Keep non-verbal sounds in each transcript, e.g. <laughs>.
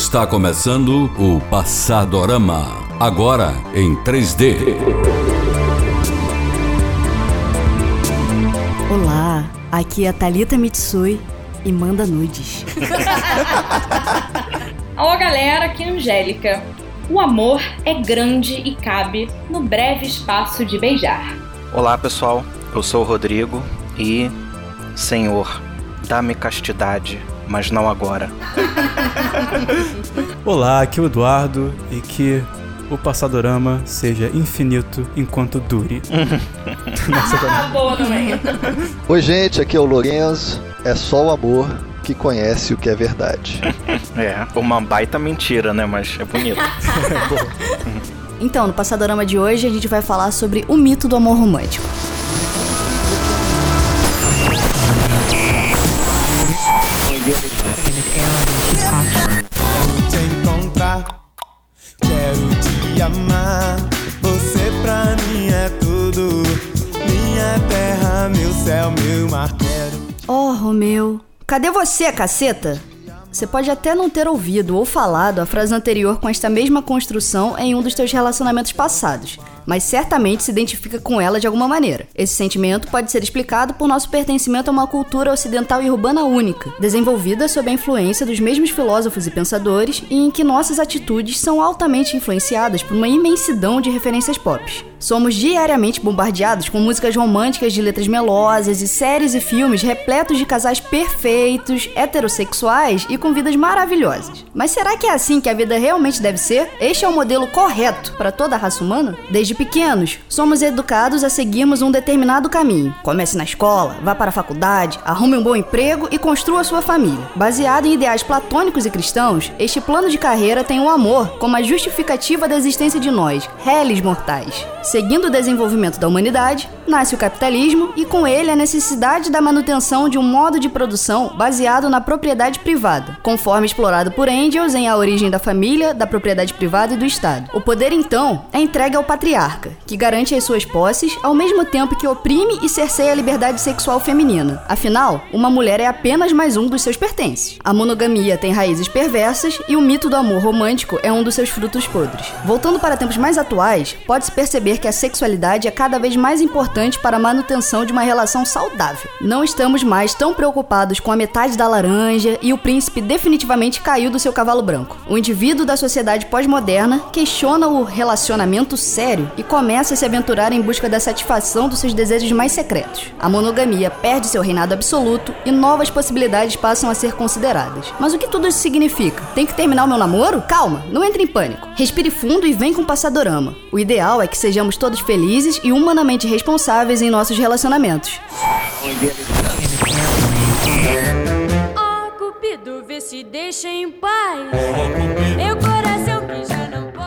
Está começando o Passadorama. Agora em 3D. Olá, aqui é a Thalita Mitsui e manda nudes. <laughs> Olá galera, aqui é a Angélica. O amor é grande e cabe no breve espaço de beijar. Olá pessoal, eu sou o Rodrigo e. Senhor, dá-me castidade, mas não agora. <laughs> Olá, aqui é o Eduardo e que o Passadorama seja infinito enquanto dure. <laughs> Nossa, ah, boa também. Oi, gente, aqui é o Lorenzo. É só o amor que conhece o que é verdade. <laughs> é, uma baita mentira, né? Mas é bonito. então, no Passadorama de hoje a gente vai falar sobre o mito do amor romântico. Céu, meu mar, quero. Oh, Romeu, cadê você, caceta? Você pode até não ter ouvido ou falado a frase anterior com esta mesma construção em um dos teus relacionamentos passados mas certamente se identifica com ela de alguma maneira. Esse sentimento pode ser explicado por nosso pertencimento a uma cultura ocidental e urbana única, desenvolvida sob a influência dos mesmos filósofos e pensadores, e em que nossas atitudes são altamente influenciadas por uma imensidão de referências pop. Somos diariamente bombardeados com músicas românticas de letras melosas e séries e filmes repletos de casais perfeitos, heterossexuais e com vidas maravilhosas. Mas será que é assim que a vida realmente deve ser? Este é o modelo correto para toda a raça humana? Desde pequenos, somos educados a seguirmos um determinado caminho. Comece na escola, vá para a faculdade, arrume um bom emprego e construa sua família. Baseado em ideais platônicos e cristãos, este plano de carreira tem o amor como a justificativa da existência de nós, réis mortais. Seguindo o desenvolvimento da humanidade, nasce o capitalismo e com ele a necessidade da manutenção de um modo de produção baseado na propriedade privada, conforme explorado por Engels em A Origem da Família, da Propriedade Privada e do Estado. O poder então é entregue ao patriarca, que garante as suas posses ao mesmo tempo que oprime e cerceia a liberdade sexual feminina. Afinal, uma mulher é apenas mais um dos seus pertences. A monogamia tem raízes perversas e o mito do amor romântico é um dos seus frutos podres. Voltando para tempos mais atuais, pode-se perceber que a sexualidade é cada vez mais importante para a manutenção de uma relação saudável. Não estamos mais tão preocupados com a metade da laranja e o príncipe definitivamente caiu do seu cavalo branco. O indivíduo da sociedade pós-moderna questiona o relacionamento sério e começa a se aventurar em busca da satisfação dos seus desejos mais secretos. A monogamia perde seu reinado absoluto e novas possibilidades passam a ser consideradas. Mas o que tudo isso significa? Tem que terminar o meu namoro? Calma, não entre em pânico. Respire fundo e vem com o passadorama. O ideal é que sejamos todos felizes e humanamente responsáveis em nossos relacionamentos. Oh, Cupido, vê se deixa em paz. Eu coração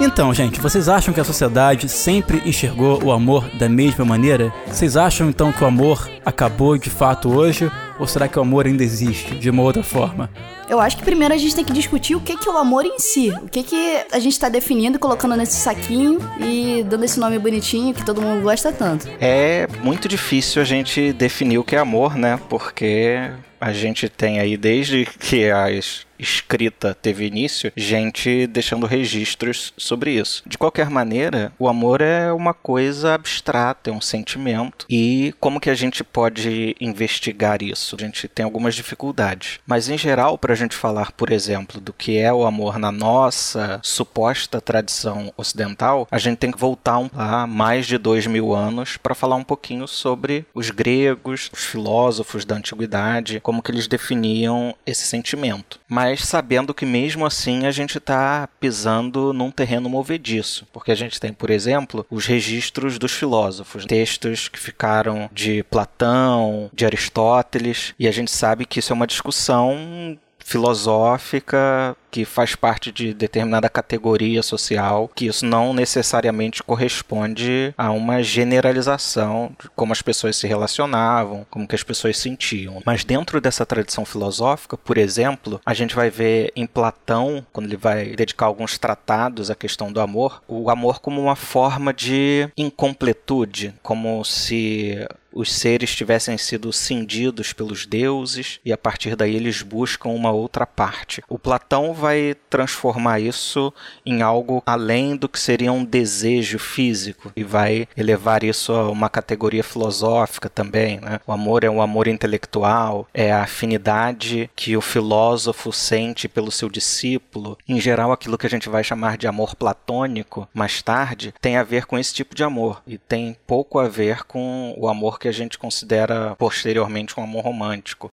Então, gente, vocês acham que a sociedade sempre enxergou o amor da mesma maneira? Vocês acham então que o amor acabou de fato hoje? Ou será que o amor ainda existe de uma outra forma? Eu acho que primeiro a gente tem que discutir o que, que é o amor em si. O que, que a gente está definindo, colocando nesse saquinho e dando esse nome bonitinho que todo mundo gosta tanto. É muito difícil a gente definir o que é amor, né? Porque a gente tem aí desde que as escrita teve início, gente deixando registros sobre isso. De qualquer maneira, o amor é uma coisa abstrata, é um sentimento. E como que a gente pode investigar isso? A gente tem algumas dificuldades. Mas em geral, para a gente falar, por exemplo, do que é o amor na nossa suposta tradição ocidental, a gente tem que voltar a mais de dois mil anos para falar um pouquinho sobre os gregos, os filósofos da antiguidade, como que eles definiam esse sentimento. Mas sabendo que mesmo assim a gente está pisando num terreno movediço, porque a gente tem, por exemplo, os registros dos filósofos, textos que ficaram de Platão, de Aristóteles, e a gente sabe que isso é uma discussão filosófica que faz parte de determinada categoria social, que isso não necessariamente corresponde a uma generalização de como as pessoas se relacionavam, como que as pessoas sentiam. Mas dentro dessa tradição filosófica, por exemplo, a gente vai ver em Platão, quando ele vai dedicar alguns tratados à questão do amor, o amor como uma forma de incompletude, como se os seres tivessem sido cindidos pelos deuses e a partir daí eles buscam uma outra parte. O Platão vai transformar isso em algo além do que seria um desejo físico e vai elevar isso a uma categoria filosófica também. Né? O amor é um amor intelectual, é a afinidade que o filósofo sente pelo seu discípulo. Em geral, aquilo que a gente vai chamar de amor platônico mais tarde tem a ver com esse tipo de amor e tem pouco a ver com o amor que a gente considera posteriormente um amor romântico.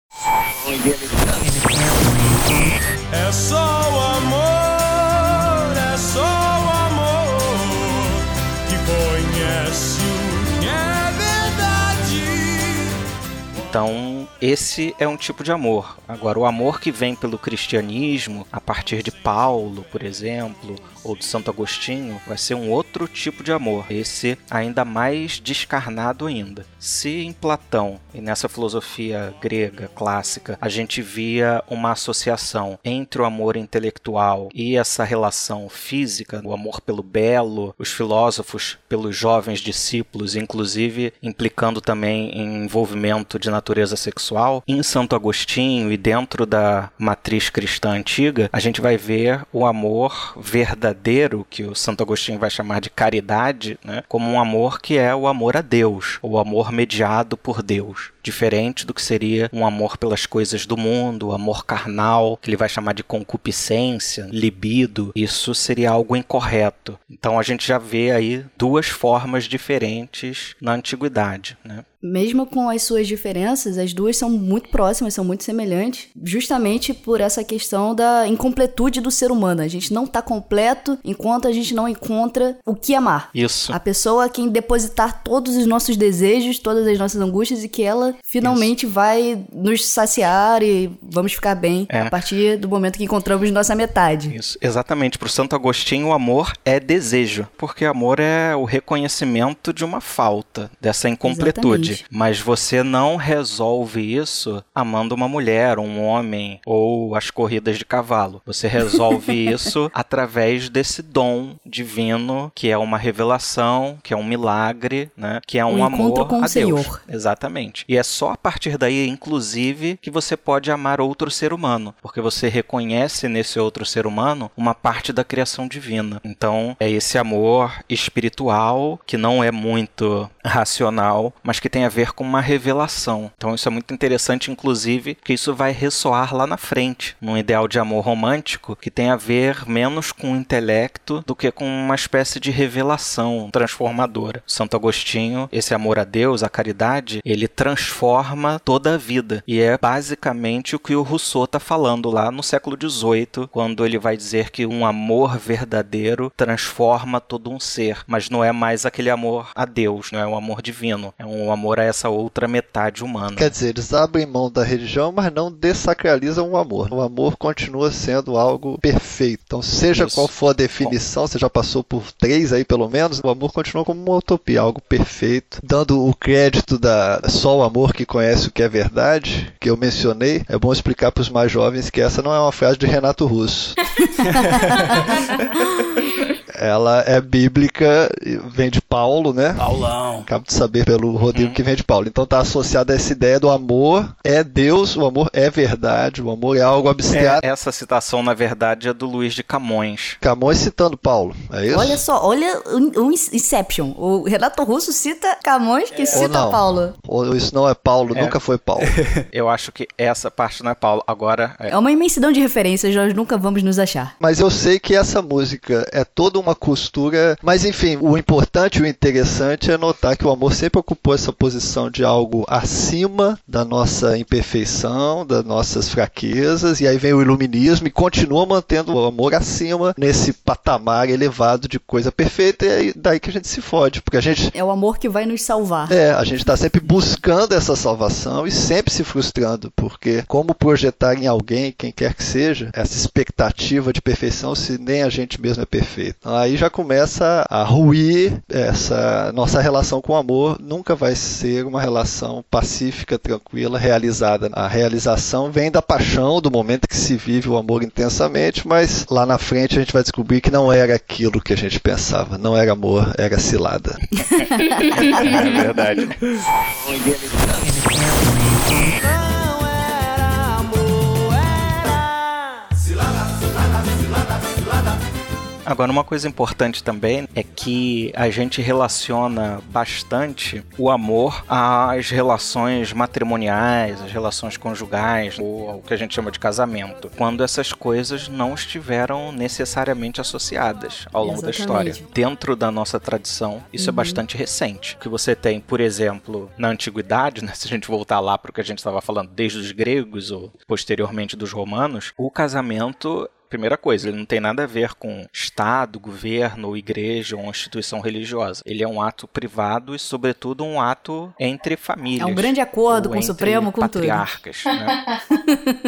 É só o amor, é só o amor que conhece o que é verdade. Então, esse é um tipo de amor. Agora, o amor que vem pelo cristianismo, a partir de Paulo, por exemplo, ou de Santo Agostinho, vai ser um outro tipo de amor. Esse ainda mais descarnado ainda. Se em Platão e nessa filosofia grega clássica a gente via uma associação entre o amor intelectual e essa relação física, o amor pelo belo, os filósofos pelos jovens discípulos, inclusive implicando também em envolvimento de natureza sexual, em Santo Agostinho e dentro da matriz cristã antiga, a gente vai ver o amor verdadeiro, que o Santo Agostinho vai chamar de caridade, né, como um amor que é o amor a Deus, o amor mediado por Deus diferente do que seria um amor pelas coisas do mundo, o amor carnal, que ele vai chamar de concupiscência, libido. Isso seria algo incorreto. Então a gente já vê aí duas formas diferentes na antiguidade, né? Mesmo com as suas diferenças, as duas são muito próximas, são muito semelhantes, justamente por essa questão da incompletude do ser humano. A gente não está completo enquanto a gente não encontra o que amar. Isso. A pessoa a quem depositar todos os nossos desejos, todas as nossas angústias e que ela finalmente Isso. vai nos saciar e vamos ficar bem é. a partir do momento que encontramos nossa metade. Isso, exatamente. Para o Santo Agostinho, o amor é desejo, porque amor é o reconhecimento de uma falta, dessa incompletude. Exatamente. Mas você não resolve isso amando uma mulher, um homem ou as corridas de cavalo. Você resolve <laughs> isso através desse dom divino que é uma revelação, que é um milagre, né? Que é um, um amor com a o Senhor. Exatamente. E é só a partir daí, inclusive, que você pode amar outro ser humano, porque você reconhece nesse outro ser humano uma parte da criação divina. Então, é esse amor espiritual que não é muito racional, mas que tem a ver com uma revelação. Então isso é muito interessante, inclusive, que isso vai ressoar lá na frente, num ideal de amor romântico que tem a ver menos com o intelecto do que com uma espécie de revelação transformadora. Santo Agostinho, esse amor a Deus, a caridade, ele transforma toda a vida. E é basicamente o que o Rousseau está falando lá no século XVIII, quando ele vai dizer que um amor verdadeiro transforma todo um ser, mas não é mais aquele amor a Deus, não é um amor divino, é um amor a essa outra metade humana. Quer dizer, eles abrem mão da religião, mas não dessacralizam o amor. O amor continua sendo algo perfeito. Então, seja Isso. qual for a definição, Bom. você já passou por três aí pelo menos, o amor continua como uma utopia, algo perfeito, dando o crédito da só o amor que conhece o que é verdade, que eu mencionei. É bom explicar para os mais jovens que essa não é uma frase de Renato Russo. <laughs> ela é bíblica, vem de Paulo, né? Paulão. Acabo de saber pelo Rodrigo uhum. que vem de Paulo. Então está associada a essa ideia do amor é Deus, o amor é verdade, o amor é algo abstrato. É, essa citação, na verdade, é do Luiz de Camões. Camões citando Paulo, é isso? Olha só, olha o, Inception. O Renato Russo cita Camões que é. cita Ou Paulo. Ou isso não é Paulo, é. nunca foi Paulo. <laughs> Eu acho que essa parte não é Paulo. Agora. É. é uma imensidão de referências, nós nunca vamos nos achar. Mas eu sei que essa música é toda uma costura. Mas enfim, o importante e o interessante é notar que o amor sempre ocupou essa posição de algo acima da nossa imperfeição, das nossas fraquezas, e aí vem o iluminismo e continua mantendo o amor acima nesse patamar elevado de coisa perfeita, e é daí que a gente se fode, porque a gente. É o amor que vai nos salvar. É, a gente está sempre buscando essa salvação e sempre se frustrando, porque como projetar em alguém, quem quer que seja, essa expectativa de perfeição se nem a gente mesmo é perfeito? Aí já começa a ruir essa nossa relação com o amor. Nunca vai ser uma relação pacífica, tranquila, realizada. A realização vem da paixão, do momento que se vive o amor intensamente, mas lá na frente a gente vai descobrir que não era aquilo que a gente pensava. Não era amor, era cilada. <laughs> é verdade. <laughs> Agora, uma coisa importante também é que a gente relaciona bastante o amor às relações matrimoniais, às relações conjugais, ou ao que a gente chama de casamento, quando essas coisas não estiveram necessariamente associadas ao longo Exatamente. da história. Dentro da nossa tradição, isso é Uhum. bastante recente. O que você tem, por exemplo, na antiguidade, né, <laughs> se a gente voltar lá para o que a gente estava falando desde os gregos ou posteriormente dos romanos, o casamento Primeira coisa, ele não tem nada a ver com Estado, governo, ou igreja ou instituição religiosa. Ele é um ato privado e, sobretudo, um ato entre famílias. É um grande acordo com o Supremo, com tudo. patriarcas, né? <laughs>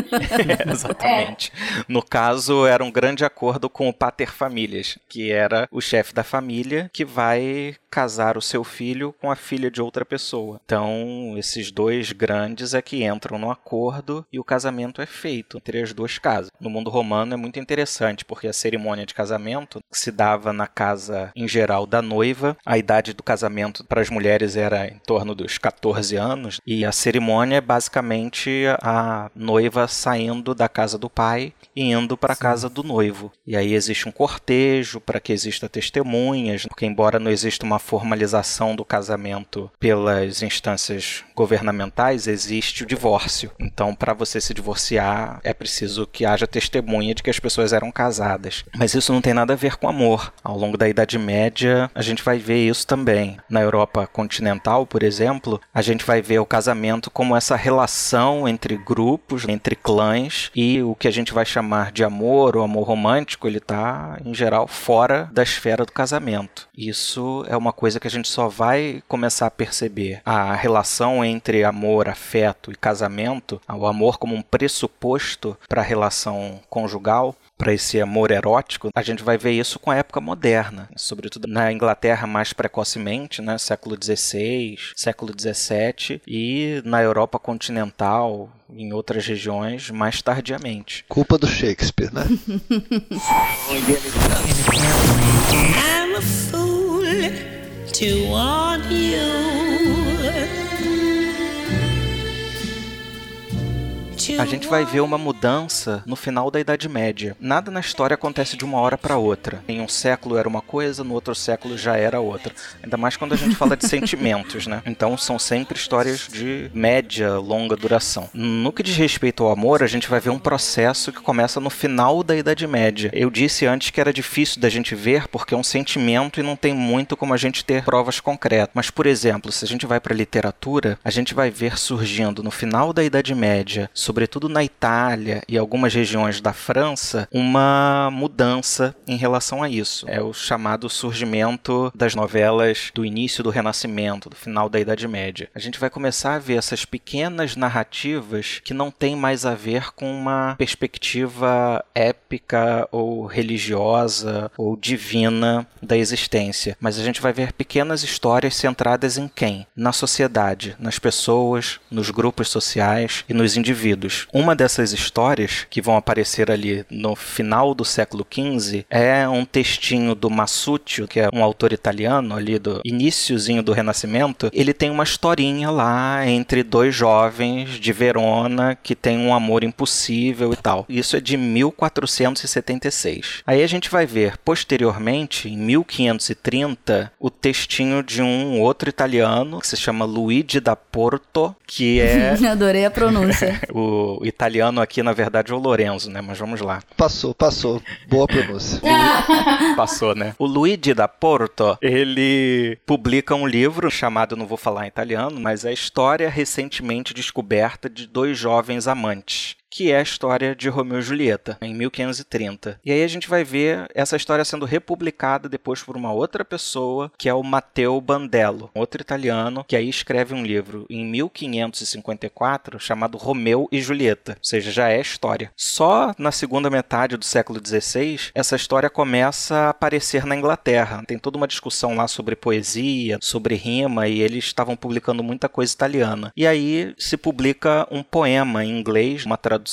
<laughs> É, exatamente. No caso, era um grande acordo com o pater famílias, que era o chefe da família que vai casar o seu filho com a filha de outra pessoa. Então, esses dois grandes é que entram no acordo e o casamento é feito entre as duas casas. No mundo romano é muito interessante, porque a cerimônia de casamento se dava na casa, em geral, da noiva. A idade do casamento para as mulheres era em torno dos 14 anos, e a cerimônia é basicamente a noiva saindo da casa do pai e indo para a casa do noivo. E aí existe um cortejo para que exista testemunhas, porque embora não exista uma formalização do casamento pelas instâncias governamentais, existe o divórcio. Então, para você se divorciar, é preciso que haja testemunha de que as pessoas eram casadas. Mas isso não tem nada a ver com amor. Ao longo da Idade Média, a gente vai ver isso também. Na Europa continental, por exemplo, a gente vai ver o casamento como essa relação entre grupos, entre clãs, e o que a gente vai chamar de amor ou amor romântico, ele está, em geral, fora da esfera do casamento. Isso é uma coisa que a gente só vai começar a perceber. A relação entre amor, afeto e casamento, o amor como um pressuposto para a relação conjugal, para esse amor erótico, a gente vai ver isso com a época moderna, sobretudo na Inglaterra mais precocemente, né, século XVI, século XVII, e na Europa continental, em outras regiões, mais tardiamente. Culpa do Shakespeare, né? I'm a fool to want you. A gente vai ver uma mudança no final da Idade Média. Nada na história acontece de uma hora para outra. Em um século era uma coisa, no outro século já era outra. Ainda mais quando a gente fala de <laughs> sentimentos, né? Então são sempre histórias de média, longa duração. No que diz respeito ao amor, a gente vai ver um processo que começa no final da Idade Média. Eu disse antes que era difícil da gente ver porque é um sentimento e não tem muito como a gente ter provas concretas. Mas, por exemplo, se a gente vai para literatura, a gente vai ver surgindo no final da Idade Média, sobretudo na Itália e algumas regiões da França, uma mudança em relação a isso. É o chamado surgimento das novelas do início do Renascimento, do final da Idade Média. A gente vai começar a ver essas pequenas narrativas que não têm mais a ver com uma perspectiva épica ou religiosa ou divina da existência, mas a gente vai ver pequenas histórias centradas em quem? Na sociedade, nas pessoas, nos grupos sociais e nos indivíduos. Uma dessas histórias que vão aparecer ali no final do século XV é um textinho do Massuccio, que é um autor italiano ali do iníciozinho do Renascimento. Ele tem uma historinha lá entre dois jovens de Verona que tem um amor impossível e tal. Isso é de 1476. Aí a gente vai ver posteriormente, em 1530, o textinho de um outro italiano que se chama Luigi da Porto, que é <laughs> Adorei a pronúncia. <laughs> o italiano aqui, na verdade, é o Lorenzo, né? Mas vamos lá. Passou, passou. Boa pronúncia. <laughs> Passou, né? O Luigi da Porto, ele publica um livro chamado, não vou falar em italiano, mas é a história recentemente descoberta de dois jovens amantes. Que é a história de Romeu e Julieta, em 1530. E aí a gente vai ver essa história sendo republicada depois por uma outra pessoa, que é o Matteo Bandello, outro italiano, que aí escreve um livro em 1554 chamado Romeu e Julieta, ou seja, já é história. Só na segunda metade do século XVI essa história começa a aparecer na Inglaterra. Tem toda uma discussão lá sobre poesia, sobre rima, e eles estavam publicando muita coisa italiana. E aí se publica um poema em inglês, uma tradução,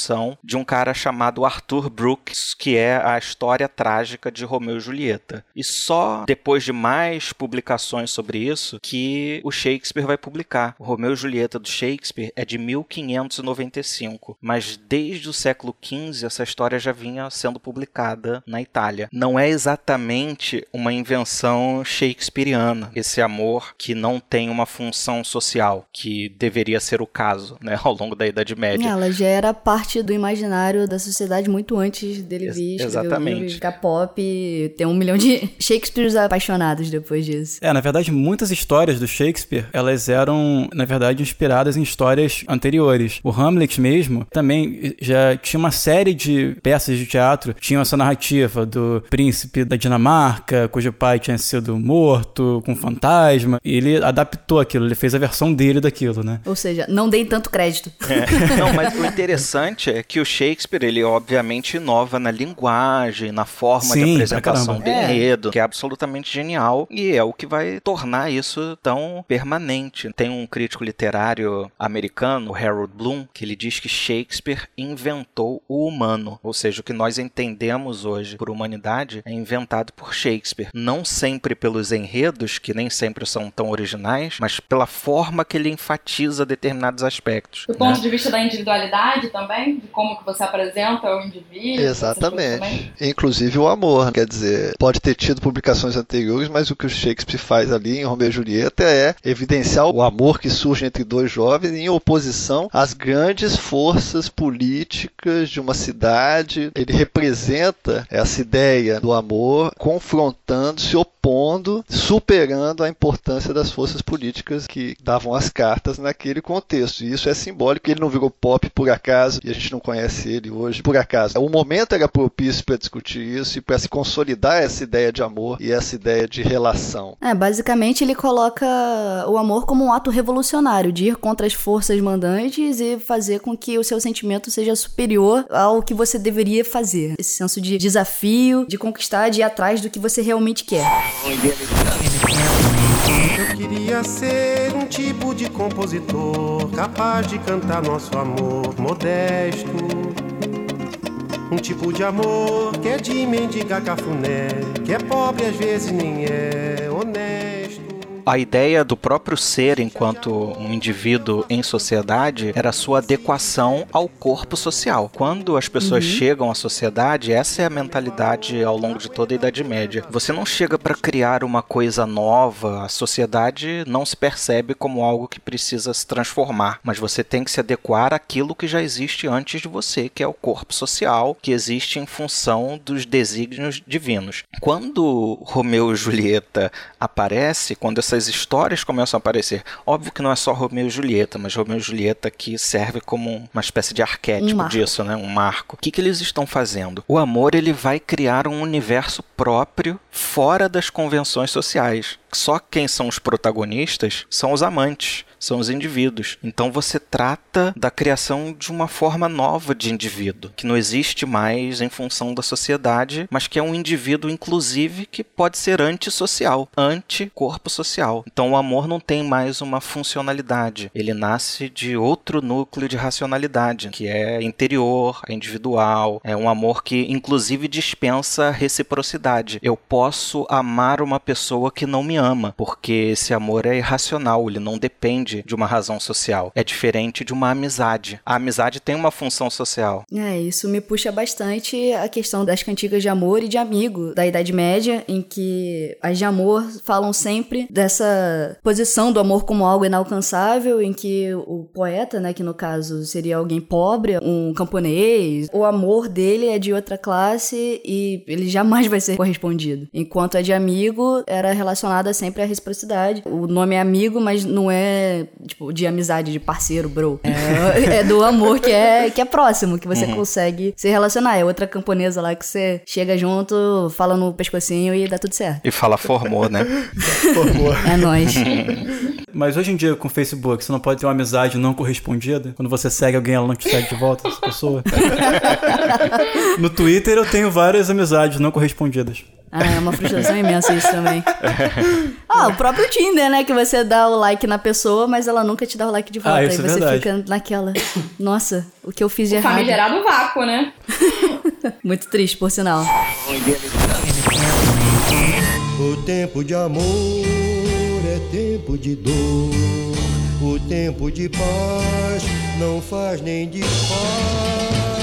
de um cara chamado Arthur Brooks, que é a história trágica de Romeu e Julieta. E só depois de mais publicações sobre isso que o Shakespeare vai publicar. O Romeu e Julieta do Shakespeare é de 1595, mas desde o século XV essa história já vinha sendo publicada na Itália. Não é exatamente uma invenção shakespeariana, esse amor que não tem uma função social, que deveria ser o caso, né, <laughs> ao longo da Idade Média. Ela já era parte do imaginário da sociedade muito antes dele Ex vir, exatamente. ficar pop, ter um milhão de <laughs> Shakespeares apaixonados depois disso. É, na verdade, muitas histórias do Shakespeare, elas eram, na verdade, inspiradas em histórias anteriores. O Hamlet mesmo também já tinha uma série de peças de teatro, tinha essa narrativa do príncipe da Dinamarca, cujo pai tinha sido morto, com um fantasma, e ele adaptou aquilo, ele fez a versão dele daquilo, né? Ou seja, não dei tanto crédito. É. Não, mas <laughs> o interessante é que o Shakespeare, ele obviamente inova na linguagem, na forma Sim, de apresentação do É. enredo, que é absolutamente genial e é o que vai tornar isso tão permanente. Tem um crítico literário americano, o Harold Bloom, que ele diz que Shakespeare inventou o humano, ou seja, o que nós entendemos hoje por humanidade é inventado por Shakespeare, não sempre pelos enredos, que nem sempre são tão originais, mas pela forma que ele enfatiza determinados aspectos. Do né? ponto de vista da individualidade também, de como que você apresenta o indivíduo. também. Exatamente. Inclusive o amor. Quer dizer, pode ter tido publicações anteriores, mas o que o Shakespeare faz ali em Romeu e Julieta é evidenciar o amor que surge entre dois jovens em oposição às grandes forças políticas de uma cidade. Ele representa essa ideia do amor confrontando, se opondo, superando a importância das forças políticas que davam as cartas naquele contexto. E isso é simbólico. Ele não virou pop por acaso e a gente não conhece ele hoje por acaso. O momento era propício para discutir isso e para se consolidar essa ideia de amor e essa ideia de relação. É, basicamente ele coloca o amor como um ato revolucionário, de ir contra as forças mandantes e fazer com que o seu sentimento seja superior ao que você deveria fazer. Esse senso de desafio, de conquistar, de ir atrás do que você realmente quer. Eu queria ser um tipo de compositor capaz de cantar nosso amor modesto. Um tipo de amor que é de mendigar cafuné, que é pobre às vezes nem é honesto. A ideia do próprio ser enquanto um indivíduo em sociedade era a sua adequação ao corpo social. Quando as pessoas chegam à sociedade, essa é a mentalidade ao longo de toda a Idade Média. Você não chega para criar uma coisa nova, a sociedade não se percebe como algo que precisa se transformar, mas você tem que se adequar àquilo que já existe antes de você, que é o corpo social, que existe em função dos desígnios divinos. Quando Romeu e Julieta aparece, quando essas histórias começam a aparecer, óbvio que não é só Romeu e Julieta, mas Romeu e Julieta que serve como uma espécie de Um arquétipo marco. disso, né? Um marco. O que, que eles estão fazendo? O amor ele vai criar um universo próprio fora das convenções sociais. Só quem são os protagonistas são os amantes, são os indivíduos. Então você trata da criação de uma forma nova de indivíduo, que não existe mais em função da sociedade, mas que é um indivíduo, inclusive, que pode ser antissocial, anti-corpo social. Então o amor não tem mais uma funcionalidade, ele nasce de outro núcleo de racionalidade, que é interior, é individual, é um amor que, inclusive, dispensa reciprocidade. Eu posso amar uma pessoa que não me ama, porque esse amor é irracional, ele não depende de uma razão social. É diferente de uma amizade. A amizade tem uma função social. É, isso me puxa bastante a questão das cantigas de amor e de amigo da Idade Média, em que as de amor falam sempre dessa posição do amor como algo inalcançável, em que o poeta, né, que no caso seria alguém pobre, um camponês, o amor dele é de outra classe e ele jamais vai ser correspondido. Enquanto a de amigo era relacionada sempre à reciprocidade. O nome é amigo, mas não é Tipo, de amizade, de parceiro, bro. É, é do amor que é, que é próximo, que você consegue se relacionar. É outra camponesa lá que você chega junto, fala no pescocinho e dá tudo certo. E fala formou, né? <laughs> É nóis. <laughs> Mas hoje em dia, com o Facebook, você não pode ter uma amizade não correspondida? Quando você segue alguém, ela não te segue de volta, essa pessoa? <laughs> no Twitter, eu tenho várias amizades não correspondidas. Ah, é uma frustração imensa isso também. <laughs> Ah, o próprio Tinder, né? Que você dá o like na pessoa, mas ela nunca te dá o like de volta. Ah, Aí isso é você verdade. fica naquela. Nossa, o que eu fiz de O errado. famigerado vácuo, né? <laughs> Muito triste, por sinal. O tempo de amor é tempo de dor. O tempo de paz não faz nem desfaz.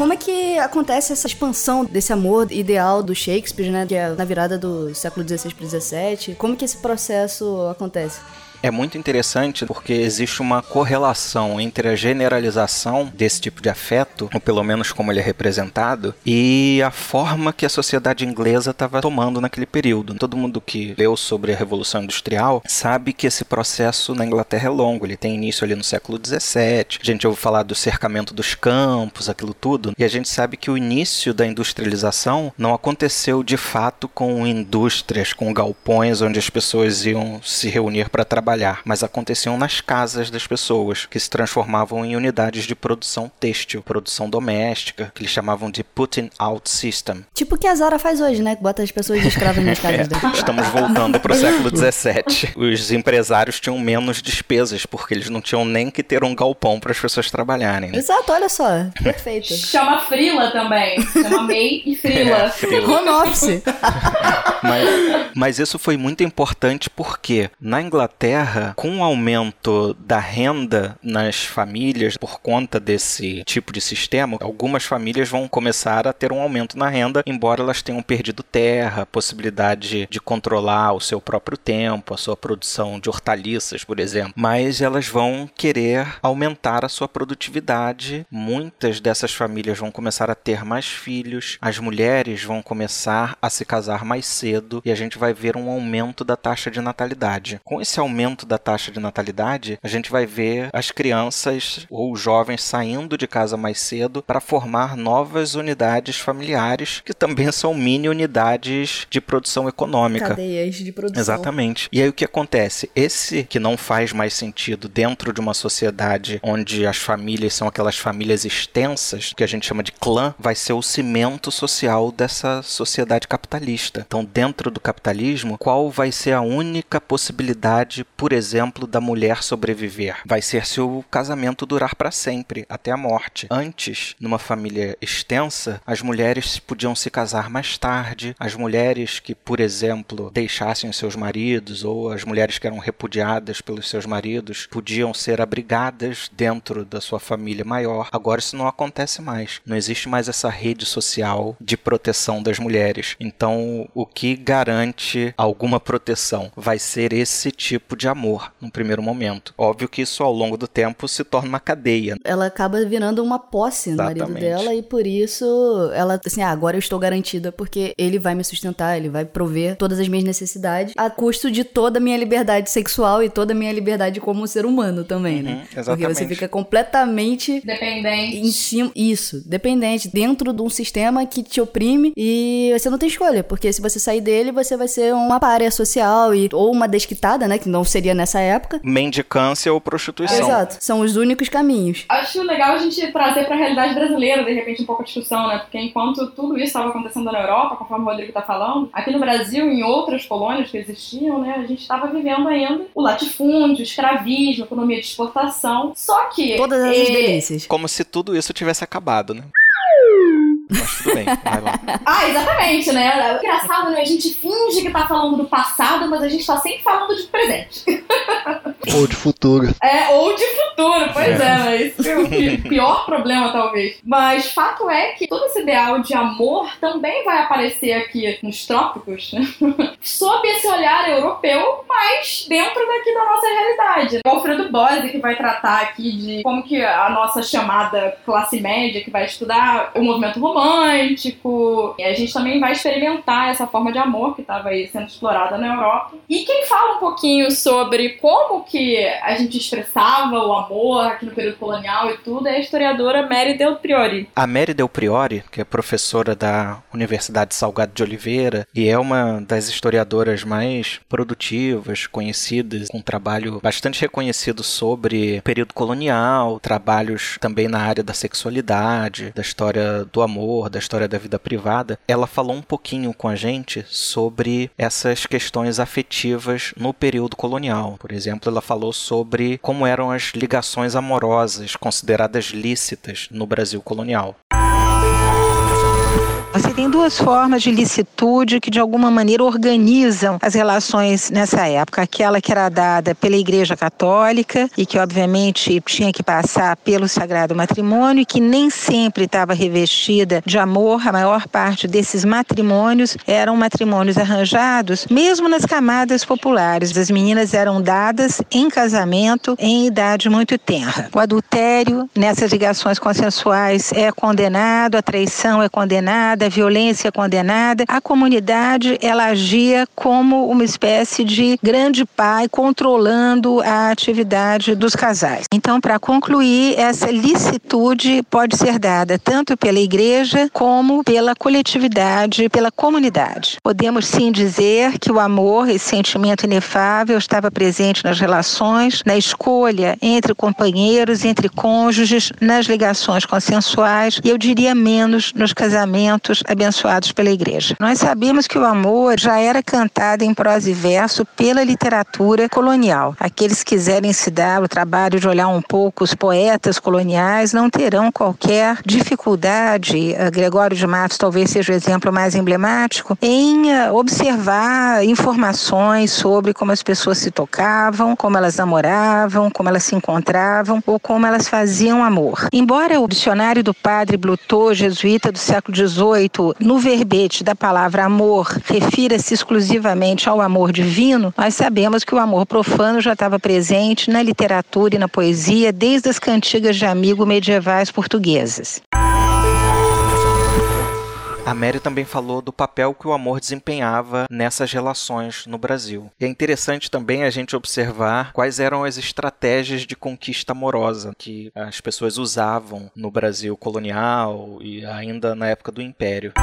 Como é que acontece essa expansão desse amor ideal do Shakespeare, né? Que é na virada do século XVI para XVII. Como que esse processo acontece? É muito interessante porque existe uma correlação entre a generalização desse tipo de afeto, ou pelo menos como ele é representado, e a forma que a sociedade inglesa estava tomando naquele período. Todo mundo que leu sobre a Revolução Industrial sabe que esse processo na Inglaterra é longo. Ele tem início ali no século XVII. A gente ouve falar do cercamento dos campos, aquilo tudo, e a gente sabe que o início da industrialização não aconteceu de fato com indústrias, com galpões onde as pessoas iam se reunir para trabalhar, mas aconteciam nas casas das pessoas, que se transformavam em unidades de produção têxtil, produção doméstica, que eles chamavam de putting out system. Tipo o que a Zara faz hoje, né? Que bota as pessoas de escravas nas <laughs> casas dela. Estamos voltando para o século XVII. Os empresários tinham menos despesas, porque eles não tinham nem que ter um galpão para as pessoas trabalharem. né? Exato, olha só. Perfeito. <laughs> Chama Frila também. Chama May e Frila. É, frila. Home office. <laughs> Mas, mas isso foi muito importante porque na Inglaterra, com o aumento da renda nas famílias por conta desse tipo de sistema, algumas famílias vão começar a ter um aumento na renda, embora elas tenham perdido terra, possibilidade de controlar o seu próprio tempo, a sua produção de hortaliças, por exemplo. Mas elas vão querer aumentar a sua produtividade. Muitas dessas famílias vão começar a ter mais filhos, as mulheres vão começar a se casar mais cedo e a gente vai ver um aumento da taxa de natalidade. Com esse aumento da taxa de natalidade, a gente vai ver as crianças ou os jovens saindo de casa mais cedo para formar novas unidades familiares, que também são mini unidades de produção econômica. Cadeias de produção. Exatamente. E aí o que acontece? Esse que não faz mais sentido dentro de uma sociedade onde as famílias são aquelas famílias extensas, que a gente chama de clã, vai ser o cimento social dessa sociedade capitalista. Então, dentro do capitalismo, qual vai ser a única possibilidade, por exemplo, da mulher sobreviver? Vai ser se o casamento durar para sempre, até a morte. Antes, numa família extensa, as mulheres podiam se casar mais tarde, as mulheres que, por exemplo, deixassem seus maridos ou as mulheres que eram repudiadas pelos seus maridos podiam ser abrigadas dentro da sua família maior. Agora isso não acontece mais. Não existe mais essa rede social de proteção das mulheres. Então, o que garante alguma proteção vai ser esse tipo de amor no primeiro momento. Óbvio que isso ao longo do tempo se torna uma cadeia. Ela acaba virando uma posse no marido Exatamente. dela e por isso ela, assim, ah, agora eu estou garantida porque ele vai me sustentar, ele vai prover todas as minhas necessidades a custo de toda a minha liberdade sexual e toda a minha liberdade como ser humano também, né? Uhum, Porque exatamente. você fica completamente Dependente. em cima. Isso, dependente, dentro de um sistema que te oprime e você não tem escolha, porque se você sair dele, você vai ser uma párea social e, ou uma desquitada, né? Que não seria nessa época. Mendicância ou prostituição. Exato, são os únicos caminhos. Acho legal a gente trazer pra realidade brasileira, de repente, um pouco a discussão, né? Porque enquanto tudo isso estava acontecendo na Europa, conforme o Rodrigo tá falando, aqui no Brasil, em outras colônias que existiam, né? A gente estava vivendo ainda o latifúndio, o escravismo, a economia de exportação. Só que. Todas essas eh, delícias. Como se tudo isso tivesse acabado, né? Mas tudo bem, vai lá. <laughs> Ah, exatamente, né? Engraçado, né? A gente finge que tá falando do passado, mas a gente tá sempre falando de presente. <laughs> Ou de futuro. É, ou de futuro, pois é, é mas é o <laughs> pior problema, talvez. Mas fato é que todo esse ideal de amor também vai aparecer aqui nos trópicos, né? sob esse olhar europeu, mas dentro daqui da nossa realidade. O Alfredo Bose, que vai tratar aqui de como que a nossa chamada classe média, que vai estudar o movimento romântico, e a gente também vai experimentar essa forma de amor que estava aí sendo explorada na Europa. E quem fala um pouquinho sobre como que a gente expressava o amor aqui no período colonial e tudo é a historiadora Mary Del Priori. A Mary Del Priori, que é professora da Universidade Salgado de Oliveira e é uma das historiadoras mais produtivas, conhecidas, com um trabalho bastante reconhecido sobre período colonial, trabalhos também na área da sexualidade, da história do amor, da história da vida privada. Ela falou um pouquinho com a gente sobre essas questões afetivas no período colonial. Por exemplo, ela falou sobre como eram as ligações amorosas consideradas lícitas no Brasil colonial. Você tem duas formas de licitude que de alguma maneira organizam as relações nessa época. Aquela que era dada pela Igreja Católica e que obviamente tinha que passar pelo sagrado matrimônio e que nem sempre estava revestida de amor. A maior parte desses matrimônios eram matrimônios arranjados, mesmo nas camadas populares. As meninas eram dadas em casamento em idade muito tenra. O adultério nessas ligações consensuais é condenado, a traição é condenada da violência condenada, a comunidade ela agia como uma espécie de grande pai controlando a atividade dos casais. Então, para concluir, essa licitude pode ser dada tanto pela igreja como pela coletividade, pela comunidade. Podemos sim dizer que o amor, esse sentimento inefável, estava presente nas relações, na escolha entre companheiros, entre cônjuges, nas ligações consensuais e eu diria menos nos casamentos abençoados pela igreja. Nós sabemos que o amor já era cantado em prosa e verso pela literatura colonial. Aqueles que quiserem se dar o trabalho de olhar um pouco os poetas coloniais não terão qualquer dificuldade, eh, Gregório de Matos talvez seja o exemplo mais emblemático, em eh, observar informações sobre como as pessoas se tocavam, como elas namoravam, como elas se encontravam ou como elas faziam amor. Embora o dicionário do padre Blutot, jesuíta do século XVIII, no verbete da palavra amor refira-se exclusivamente ao amor divino, nós sabemos que o amor profano já estava presente na literatura e na poesia desde as cantigas de amigo medievais portuguesas. A Mary também falou do papel que o amor desempenhava nessas relações no Brasil. E é interessante também a gente observar quais eram as estratégias de conquista amorosa que as pessoas usavam no Brasil colonial e ainda na época do Império.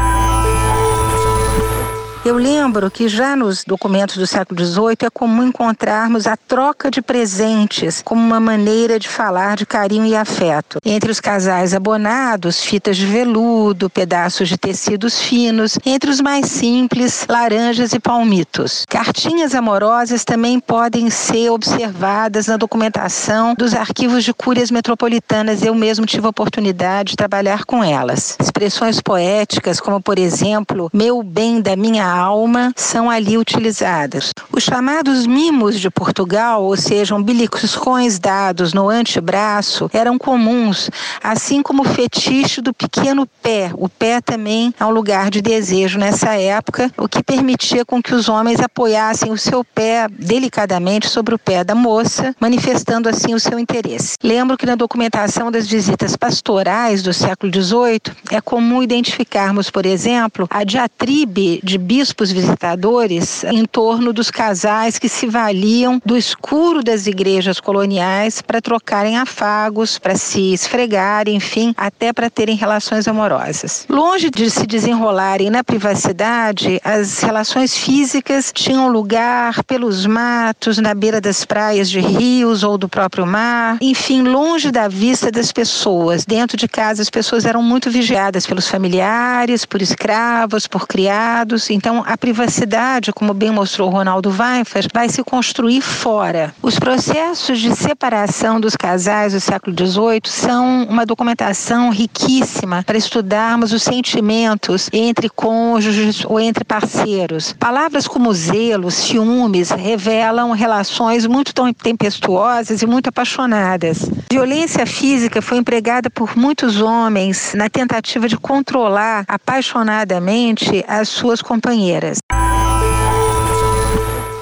Eu lembro que já nos documentos do século XVIII é comum encontrarmos a troca de presentes como uma maneira de falar de carinho e afeto. Entre os casais abonados, fitas de veludo, pedaços de tecidos finos, entre os mais simples, laranjas e palmitos. Cartinhas amorosas também podem ser observadas na documentação dos arquivos de cúrias metropolitanas. Eu mesmo tive a oportunidade de trabalhar com elas. Expressões poéticas, como por exemplo, meu bem da minha alma são ali utilizadas. Os chamados mimos de Portugal, ou seja, beliscões dados no antebraço, eram comuns, assim como o fetiche do pequeno pé. O pé também é um lugar de desejo nessa época, o que permitia com que os homens apoiassem o seu pé delicadamente sobre o pé da moça, manifestando assim o seu interesse. Lembro que na documentação das visitas pastorais do século XVIII é comum identificarmos, por exemplo, a diatribe de bispos visitadores em torno dos casais que se valiam do escuro das igrejas coloniais para trocarem afagos, para se esfregarem, enfim, até para terem relações amorosas. Longe de se desenrolarem na privacidade, as relações físicas tinham lugar pelos matos, na beira das praias de rios ou do próprio mar, enfim, longe da vista das pessoas. Dentro de casa, as pessoas eram muito vigiadas pelos familiares, por escravos, por criados. Então, Então, a privacidade, como bem mostrou Ronaldo Weifers, vai se construir fora. Os processos de separação dos casais do século XVIII são uma documentação riquíssima para estudarmos os sentimentos entre cônjuges ou entre parceiros. Palavras como zelo, ciúmes revelam relações muito tempestuosas e muito apaixonadas. Violência física foi empregada por muitos homens na tentativa de controlar apaixonadamente as suas companheiras.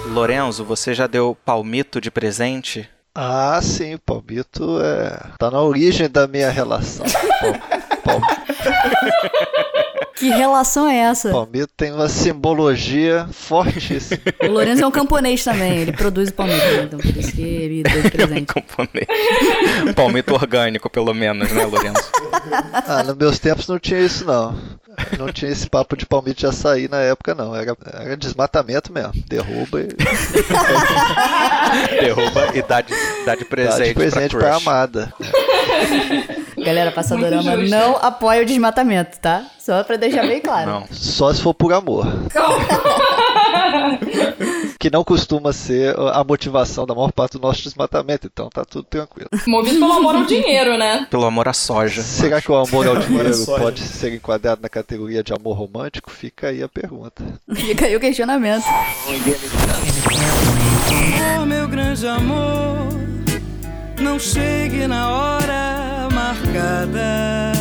Lorenzo, você já deu palmito de presente? Ah, sim, palmito é. tá na origem da minha relação. Pal... <laughs> Que relação é essa? Palmito tem uma simbologia fortíssima. O Lourenço é um camponês também, ele produz palmito, né? então por isso que ele deu de <laughs> presente. camponês. palmito orgânico, pelo menos, né, Lourenço? Ah, nos meus tempos não tinha isso, não. <laughs> Não tinha esse papo de palmito de açaí na época, não. Era, era desmatamento mesmo. Derruba e. <laughs> Derruba e dá de, dá de presente, dá de presente pra, pra amada. Galera, Passadorama não apoia o desmatamento, tá? Só pra deixar bem claro. Não. Só se for por amor. <laughs> que não costuma ser a motivação da maior parte do nosso desmatamento, então tá tudo tranquilo. Movido pelo amor ao dinheiro, né? Pelo amor à soja. Será que o amor ao dinheiro pode ser enquadrado na categoria de amor romântico? Fica aí a pergunta. Fica aí o questionamento. Oh, meu grande amor, não chegue na hora marcada.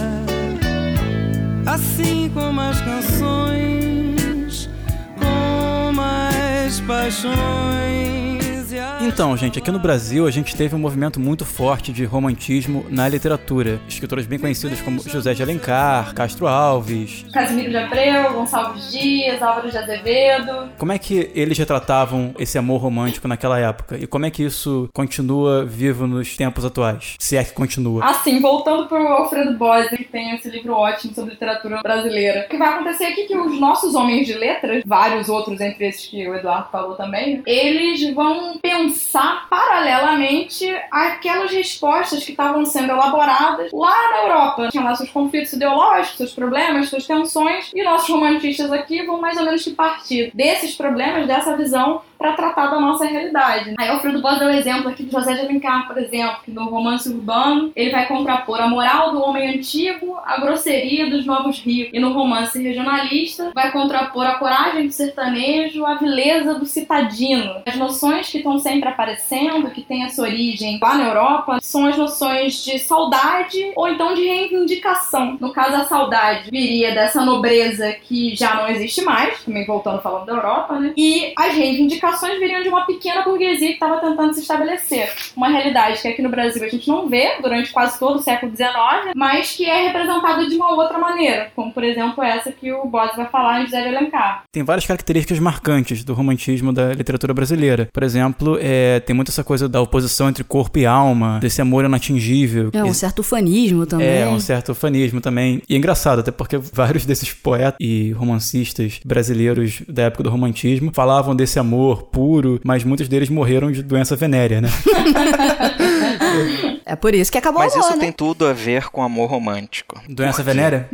Assim como as canções, mais paixões. Então, gente, aqui no Brasil a gente teve um movimento muito forte de romantismo na literatura. Escritores bem conhecidos como José de Alencar, Castro Alves, Casimiro de Abreu, Gonçalves Dias, Álvaro de Azevedo. Como é que eles retratavam esse amor romântico naquela época? E como é que isso continua vivo nos tempos atuais? Se é que continua. Assim, voltando pro Alfredo Bose, que tem esse livro ótimo sobre literatura brasileira. O que vai acontecer aqui é que os nossos homens de letras, vários outros entre esses que o Eduardo falou também, eles vão pensar paralelamente aquelas respostas que estavam sendo elaboradas lá na Europa. Tinham lá seus conflitos ideológicos, seus problemas, suas tensões, e nossos romantistas aqui vão mais ou menos que partir desses problemas, dessa visão para tratar da nossa realidade. Aí Alfredo Boss deu o exemplo aqui de José de Alencar, por exemplo, que no romance urbano ele vai contrapor a moral do homem antigo à grosseria dos novos ricos. E no romance regionalista vai contrapor a coragem do sertanejo à vileza do citadino. As noções que estão sempre aparecendo, que têm essa origem lá na Europa, são as noções de saudade ou então de reivindicação. No caso, a saudade viria dessa nobreza que já não existe mais, também voltando falando da Europa, né? E as reivindicações viriam de uma pequena burguesia que estava tentando se estabelecer. Uma realidade que aqui no Brasil a gente não vê durante quase todo o século XIX, mas que é representada de uma outra maneira, como por exemplo essa que o Boss vai falar em José de Alencar. Tem várias características marcantes do romantismo da literatura brasileira. Por exemplo, é, tem muito essa coisa da oposição entre corpo e alma, desse amor inatingível. É, um certo fanismo também. É, um certo fanismo também. E é engraçado, até porque <laughs> vários desses poetas e romancistas brasileiros da época do romantismo falavam desse amor puro, mas muitos deles morreram de doença venérea, né? <laughs> é por isso que acabou Mas o amor, isso né? tem tudo a ver com amor romântico. Doença venérea?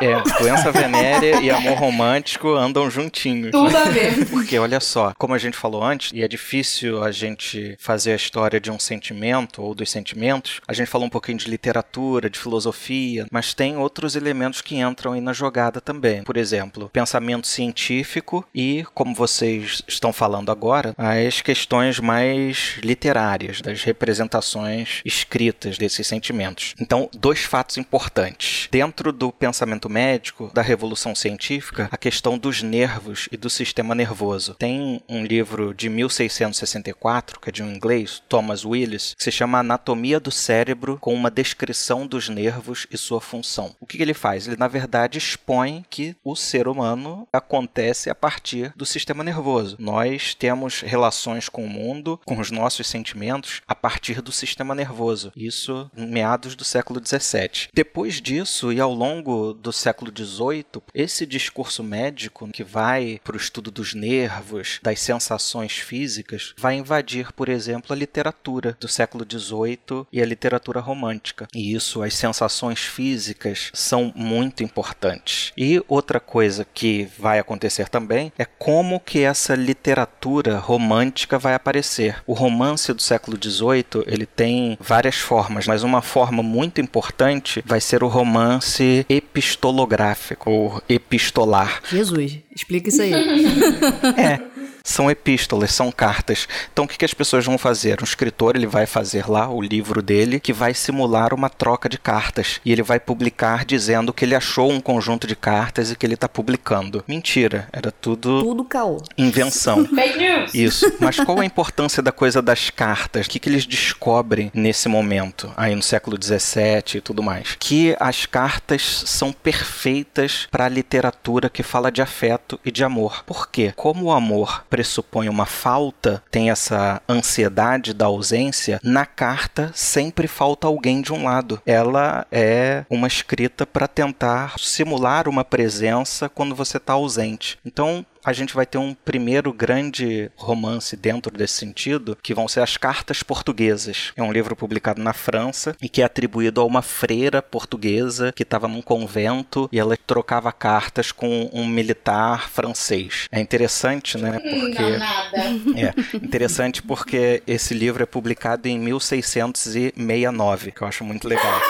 É, doença venérea e amor romântico andam juntinhos. Tudo a ver. <laughs> Porque olha só, como a gente falou antes, e é difícil a gente fazer a história de um sentimento ou dos sentimentos, a gente falou um pouquinho de literatura, de filosofia, mas tem outros elementos que entram aí na jogada também. Por exemplo, pensamento científico e, como vocês estão falando agora, as questões mais literárias, das representações escritas desses sentimentos. Então, dois fatos importantes. Dentro do pensamento médico, da revolução científica, a questão dos nervos e do sistema nervoso. Tem um livro de 1664, que é de um inglês, Thomas Willis, que se chama Anatomia do Cérebro com uma descrição dos nervos e sua função. O que, que ele faz? Ele, na verdade, expõe que o ser humano acontece a partir do sistema nervoso. Nós temos relações com o mundo, com os nossos sentimentos, a partir do sistema nervoso. Isso em meados do século XVII. Depois disso, e ao longo do século XVIII, esse discurso médico que vai para o estudo dos nervos, das sensações físicas, vai invadir, por exemplo, a literatura do século XVIII e a literatura romântica. E isso, as sensações físicas são muito importantes. E outra coisa que vai acontecer também é como que essa literatura romântica vai aparecer. O romance do século XVIII ele tem várias formas, mas uma forma muito importante vai ser o romance epistolográfico ou epistolar. Jesus, explica isso aí. é <laughs> são epístolas, são cartas. Então o que, que as pessoas vão fazer? Um escritor ele vai fazer lá o livro dele que vai simular uma troca de cartas e ele vai publicar dizendo que ele achou um conjunto de cartas e que ele está publicando. Mentira, era tudo tudo caô. Invenção. <laughs> Fake news. Isso. Mas qual a importância da coisa das cartas? O que, que eles descobrem nesse momento, aí no século XVII e tudo mais? Que as cartas são perfeitas para a literatura que fala de afeto e de amor. Por quê? Como o amor pressupõe uma falta, tem essa ansiedade da ausência, na carta sempre falta alguém de um lado. Ela é uma escrita para tentar simular uma presença quando você está ausente. Então, a gente vai ter um primeiro grande romance dentro desse sentido, que vão ser as Cartas Portuguesas. É um livro publicado na França e que é atribuído a uma freira portuguesa que estava num convento e ela trocava cartas com um militar francês. É interessante, né? Porque Não, nada. <laughs> É interessante porque esse livro é publicado em 1669, que eu acho muito legal.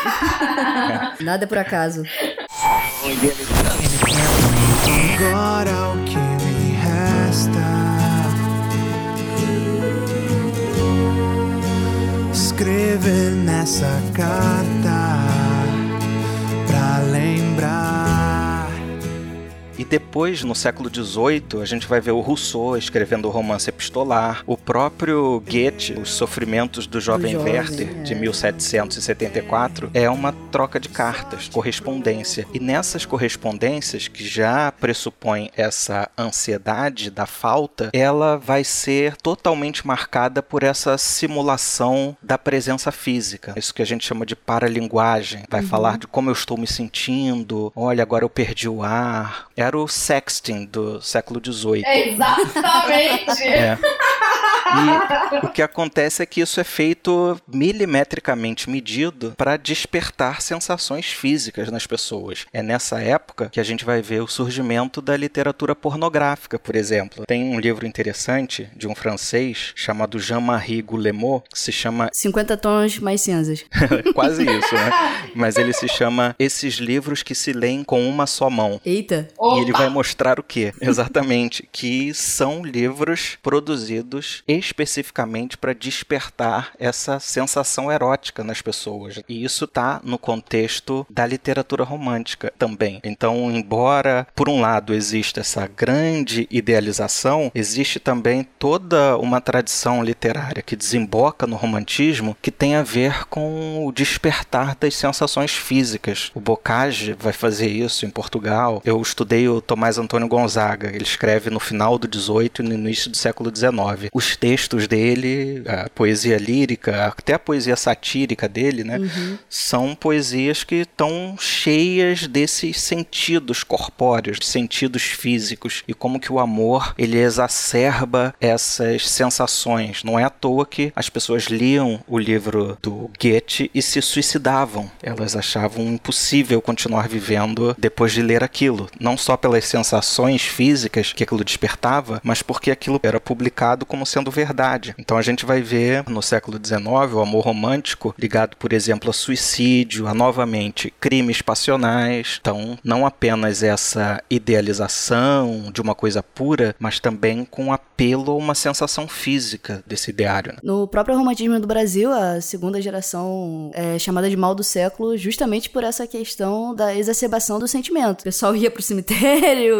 é. <laughs> Nada por acaso. Agora o que Escrever nessa carta pra lembrar depois, no século XVIII, a gente vai ver o Rousseau escrevendo o romance epistolar, o próprio Goethe, Os Sofrimentos do Jovem, jovem Werther, é. de 1774, é uma troca de cartas, correspondência. E nessas correspondências, que já pressupõem essa ansiedade da falta, ela vai ser totalmente marcada por essa simulação da presença física. Isso que a gente chama de paralinguagem. Vai uhum. falar de como eu estou me sentindo, olha, agora eu perdi o ar. Era o sexting do século XVIII. Exatamente! é. E o que acontece é que isso é feito milimetricamente medido para despertar sensações físicas nas pessoas. É nessa época que a gente vai ver o surgimento da literatura pornográfica, por exemplo. Tem um livro interessante de um francês chamado Jean-Marie Guillemot, que se chama 50 tons mais cinzas. <laughs> Quase isso, né? Mas ele se chama Esses livros que se leem com uma só mão. Eita. E ele vai mostrar o quê? <laughs> Exatamente, que são livros produzidos especificamente para despertar essa sensação erótica nas pessoas. E isso está no contexto da literatura romântica também. Então, embora por um lado exista essa grande idealização, existe também toda uma tradição literária que desemboca no romantismo que tem a ver com o despertar das sensações físicas. O Bocage vai fazer isso em Portugal. Eu estudei o Tomás Antônio Gonzaga. Ele escreve no final do 18 e no início do século 19. Os textos dele, a poesia lírica, até a poesia satírica dele, né, uhum. são poesias que estão cheias desses sentidos corpóreos, sentidos físicos e como que o amor ele exacerba essas sensações. Não é à toa que as pessoas liam o livro do Goethe e se suicidavam. Elas achavam impossível continuar vivendo depois de ler aquilo, não só pelas sensações físicas que aquilo despertava, mas porque aquilo era publicado como sendo verdade. Então a gente vai ver no século XIX o amor romântico ligado, por exemplo, a suicídio, a novamente crimes passionais. Então, não apenas essa idealização de uma coisa pura, mas também com apelo a uma sensação física desse ideário. Né? No próprio romantismo do Brasil, a segunda geração é chamada de mal do século justamente por essa questão da exacerbação do sentimento. O pessoal ia pro cemitério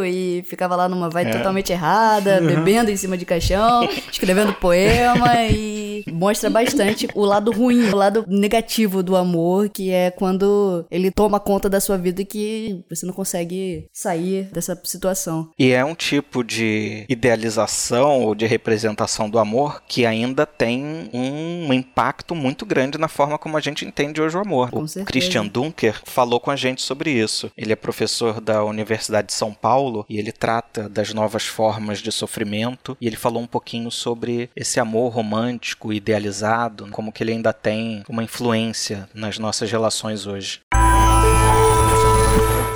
e ficava lá numa vibe é. totalmente errada, uhum. bebendo em cima de caixão, escrevendo poema <laughs> e mostra bastante o lado ruim, o lado negativo do amor, que é quando ele toma conta da sua vida e que você não consegue sair dessa situação. E é um tipo de idealização ou de representação do amor que ainda tem um impacto muito grande na forma como a gente entende hoje o amor. Com o certeza. Christian Dunker falou com a gente sobre isso. Ele é professor da Universidade de São Paulo e ele trata das novas formas de sofrimento e ele falou um pouquinho sobre esse amor romântico, idealizado, como que ele ainda tem uma influência nas nossas relações hoje.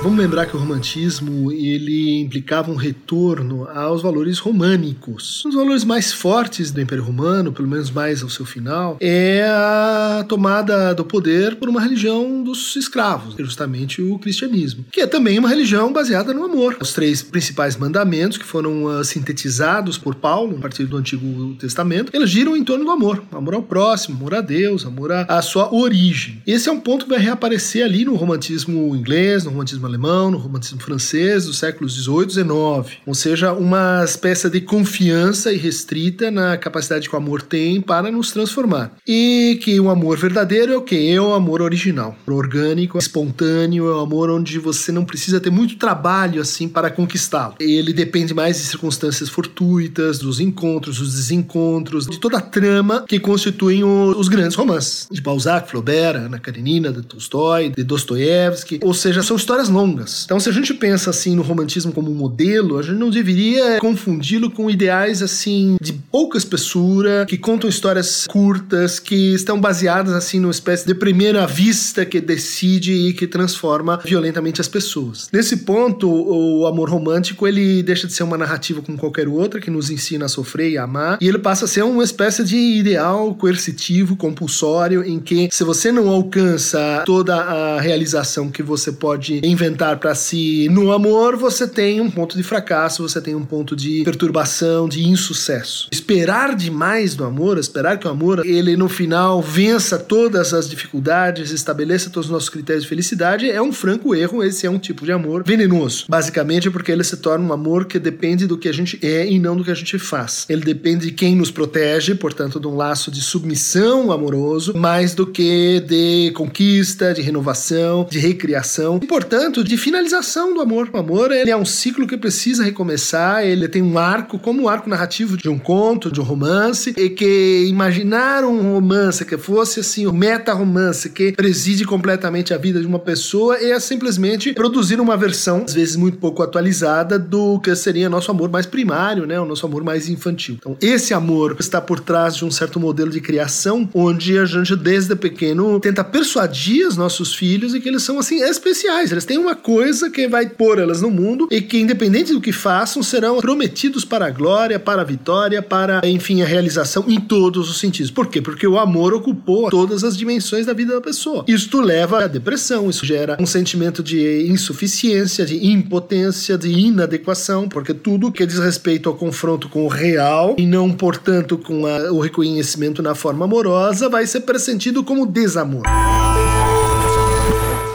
Vamos lembrar que o romantismo ele implicava um retorno aos valores românicos. Um dos valores mais fortes do Império Romano, pelo menos mais ao seu final, é a tomada do poder por uma religião dos escravos, justamente o cristianismo, que é também uma religião baseada no amor. Os três principais mandamentos que foram uh, sintetizados por Paulo a partir do Antigo Testamento, eles giram em torno do amor, amor ao próximo, amor a Deus, amor à à sua origem. Esse é um ponto que vai reaparecer ali no romantismo inglês, no romantismo alemão, no romantismo francês dos séculos 18 e 19. Ou seja, uma espécie de confiança irrestrita na capacidade que o amor tem para nos transformar. E que o amor verdadeiro é o que? É o amor original, orgânico, espontâneo, é o amor onde você não precisa ter muito trabalho assim para conquistá-lo. Ele depende mais de circunstâncias fortuitas, dos encontros, dos desencontros, de toda a trama que constituem os grandes romances. De Balzac, Flaubert, Ana Karenina, de Tolstói, de Dostoiévski. Ou seja, são histórias longas. Então, se a gente pensa assim no romantismo como um modelo, a gente não deveria confundi-lo com ideais assim de pouca espessura, que contam histórias curtas, que estão baseadas assim numa espécie de primeira vista que decide e que transforma violentamente as pessoas. Nesse ponto, o amor romântico ele deixa de ser uma narrativa como qualquer outra que nos ensina a sofrer e a amar, e ele passa a ser uma espécie de ideal coercitivo, compulsório, em que se você não alcança toda a realização que você pode inventar para si no amor, você tem um ponto de fracasso, você tem um ponto de perturbação, de insucesso. Esperar demais do amor, esperar que o amor ele no final vença todas as dificuldades, estabeleça todos os nossos critérios de felicidade, é um franco erro, esse é um tipo de amor venenoso. Basicamente porque ele se torna um amor que depende do que a gente é e não do que a gente faz. Ele depende de quem nos protege, portanto, de um laço de submissão amoroso, mais do que de conquista, de renovação, de recriação e, portanto, de finalização do amor. O amor ele é um ciclo que precisa recomeçar, ele tem um arco, como o arco narrativo de um conto, de um romance, e que imaginar um romance que fosse assim, o meta-romance que preside completamente a vida de uma pessoa é simplesmente produzir uma versão, às vezes muito pouco atualizada, do que seria nosso amor mais primário, né? O nosso amor mais infantil. Então, esse amor está por trás de um certo modelo de criação, onde a gente, desde pequeno, tenta persuadir os nossos filhos e que eles são, assim, especiais. Eles têm uma coisa que vai pôr elas no mundo e que, independente do que façam, serão prometidos para a glória, para a vitória, para, enfim, a realização em todos os sentidos. Por quê? Porque o amor ocupou todas as dimensões da vida da pessoa. Isto leva à depressão, isso gera um sentimento de insuficiência, de impotência, de inadequação, porque tudo que diz respeito ao confronto com o real e não, portanto, com a- o reconhecimento na forma amorosa vai ser pressentido como desamor.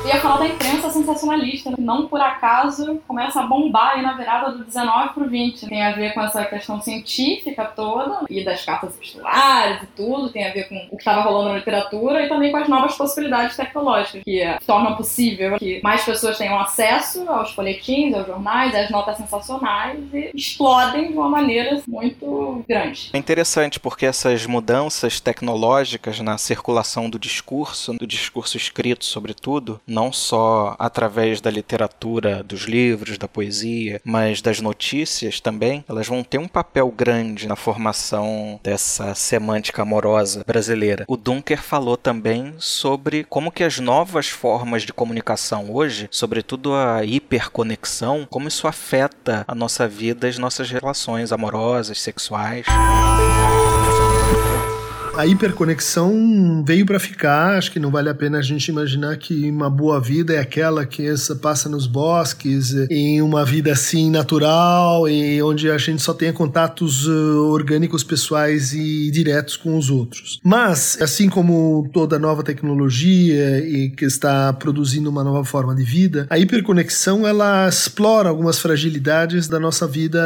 Ia falar da imprensa sensacionalista, que não por acaso começa a bombar aí na virada do 19 pro 20. Tem a ver com essa questão científica toda, e das cartas epistulares e tudo, tem a ver com o que estava rolando na literatura e também com as novas possibilidades tecnológicas que eh, tornam possível que mais pessoas tenham acesso aos folhetins, aos jornais, às notas sensacionais e explodem de uma maneira muito grande. É interessante porque essas mudanças tecnológicas na circulação do discurso, do discurso escrito, sobretudo, não só através da literatura, dos livros, da poesia, mas das notícias também, elas vão ter um papel grande na formação dessa semântica amorosa brasileira. O Dunker falou também sobre como que as novas formas de comunicação hoje, sobretudo a hiperconexão, como isso afeta a nossa vida, as nossas relações amorosas, sexuais. A hiperconexão veio para ficar, acho que não vale a pena a gente imaginar que uma boa vida é aquela que passa nos bosques, em uma vida assim natural, e onde a gente só tenha contatos uh, orgânicos pessoais e diretos com os outros. Mas, assim como toda nova tecnologia e que está produzindo uma nova forma de vida, a hiperconexão ela explora algumas fragilidades da nossa vida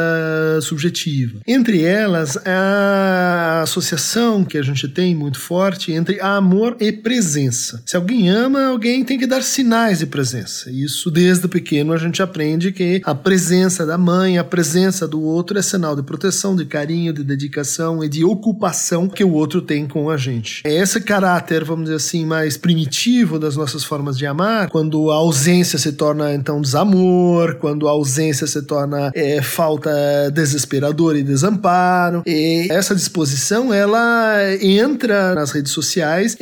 subjetiva. Entre elas, a associação que a gente gente tem muito forte entre amor e presença. Se alguém ama, alguém tem que dar sinais de presença. Isso desde pequeno a gente aprende que a presença da mãe, a presença do outro é sinal de proteção, de carinho, de dedicação e de ocupação que o outro tem com a gente. É esse caráter, vamos dizer assim, mais primitivo das nossas formas de amar, quando a ausência se torna então desamor, quando a ausência se torna é, falta desesperadora e desamparo. E essa disposição ela entra nas redes sociais,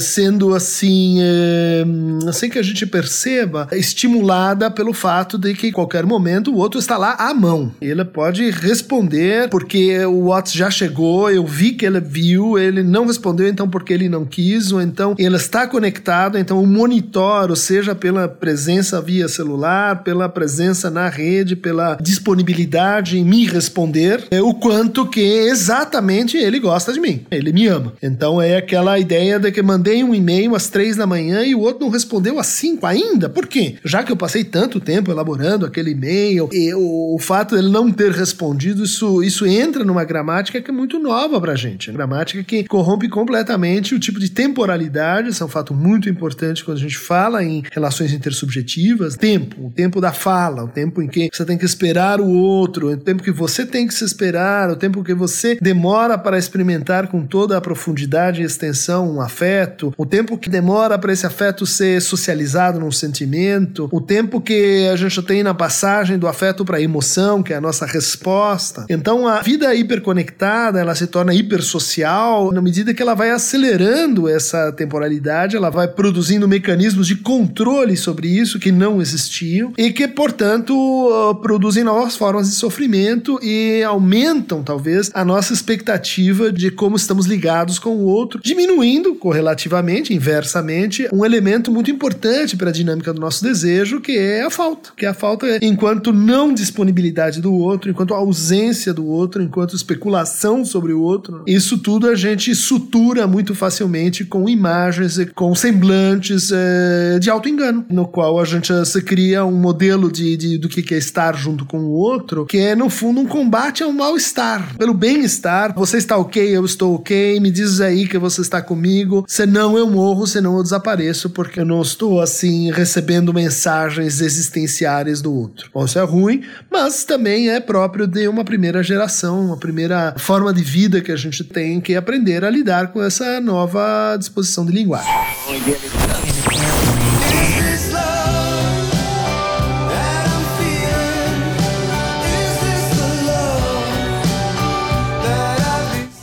sendo assim, é, sem que a gente perceba, estimulada pelo fato de que em qualquer momento o outro está lá à mão. Ele pode responder porque o WhatsApp já chegou, eu vi que ele viu, ele não respondeu então porque ele não quis, ou então ele está conectado, então o monitor, ou seja, pela presença via celular, pela presença na rede, pela disponibilidade em me responder, é o quanto que exatamente ele gosta de mim, ele me ama. Então é aquela ideia de que mandei um e-mail às três da manhã e o outro não respondeu às cinco ainda. Por quê? Já que eu passei tanto tempo elaborando aquele e-mail e o, o fato dele não ter respondido, isso, isso entra numa gramática que é muito nova pra gente. Gramática que corrompe completamente o tipo de temporalidade, isso é um fato muito importante quando a gente fala em relações intersubjetivas. Tempo, o tempo da fala, o tempo em que você tem que esperar o outro, o tempo que você tem que se esperar, o tempo que você demora para experimentar com toda a profundidade e extensão um afeto, o tempo que demora para esse afeto ser socializado num sentimento, o tempo que a gente tem na passagem do afeto para a emoção, que é a nossa resposta. Então a vida hiperconectada, ela se torna hipersocial na medida que ela vai acelerando essa temporalidade, ela vai produzindo mecanismos de controle sobre isso que não existiam e que, portanto, produzem novas formas de sofrimento e aumentam, talvez, a nossa expectativa de como estamos ligados com o outro, diminuindo correlativamente, inversamente, um elemento muito importante para a dinâmica do nosso desejo, que é a falta. Que é a falta enquanto não disponibilidade do outro, enquanto ausência do outro, enquanto especulação sobre o outro. Isso tudo a gente sutura muito facilmente com imagens e com semblantes é, de auto-engano, no qual a gente se cria um modelo de, de, do que é estar junto com o outro, que é, no fundo, um combate ao mal-estar. Pelo bem-estar, você está ok, eu estou ok, me diz aí que você está comigo, senão eu morro, senão eu desapareço, porque eu não estou, assim, recebendo mensagens existenciais do outro. Bom, isso é ruim, mas também é próprio de uma primeira geração, uma primeira forma de vida que a gente tem que aprender a lidar com essa nova disposição de linguagem.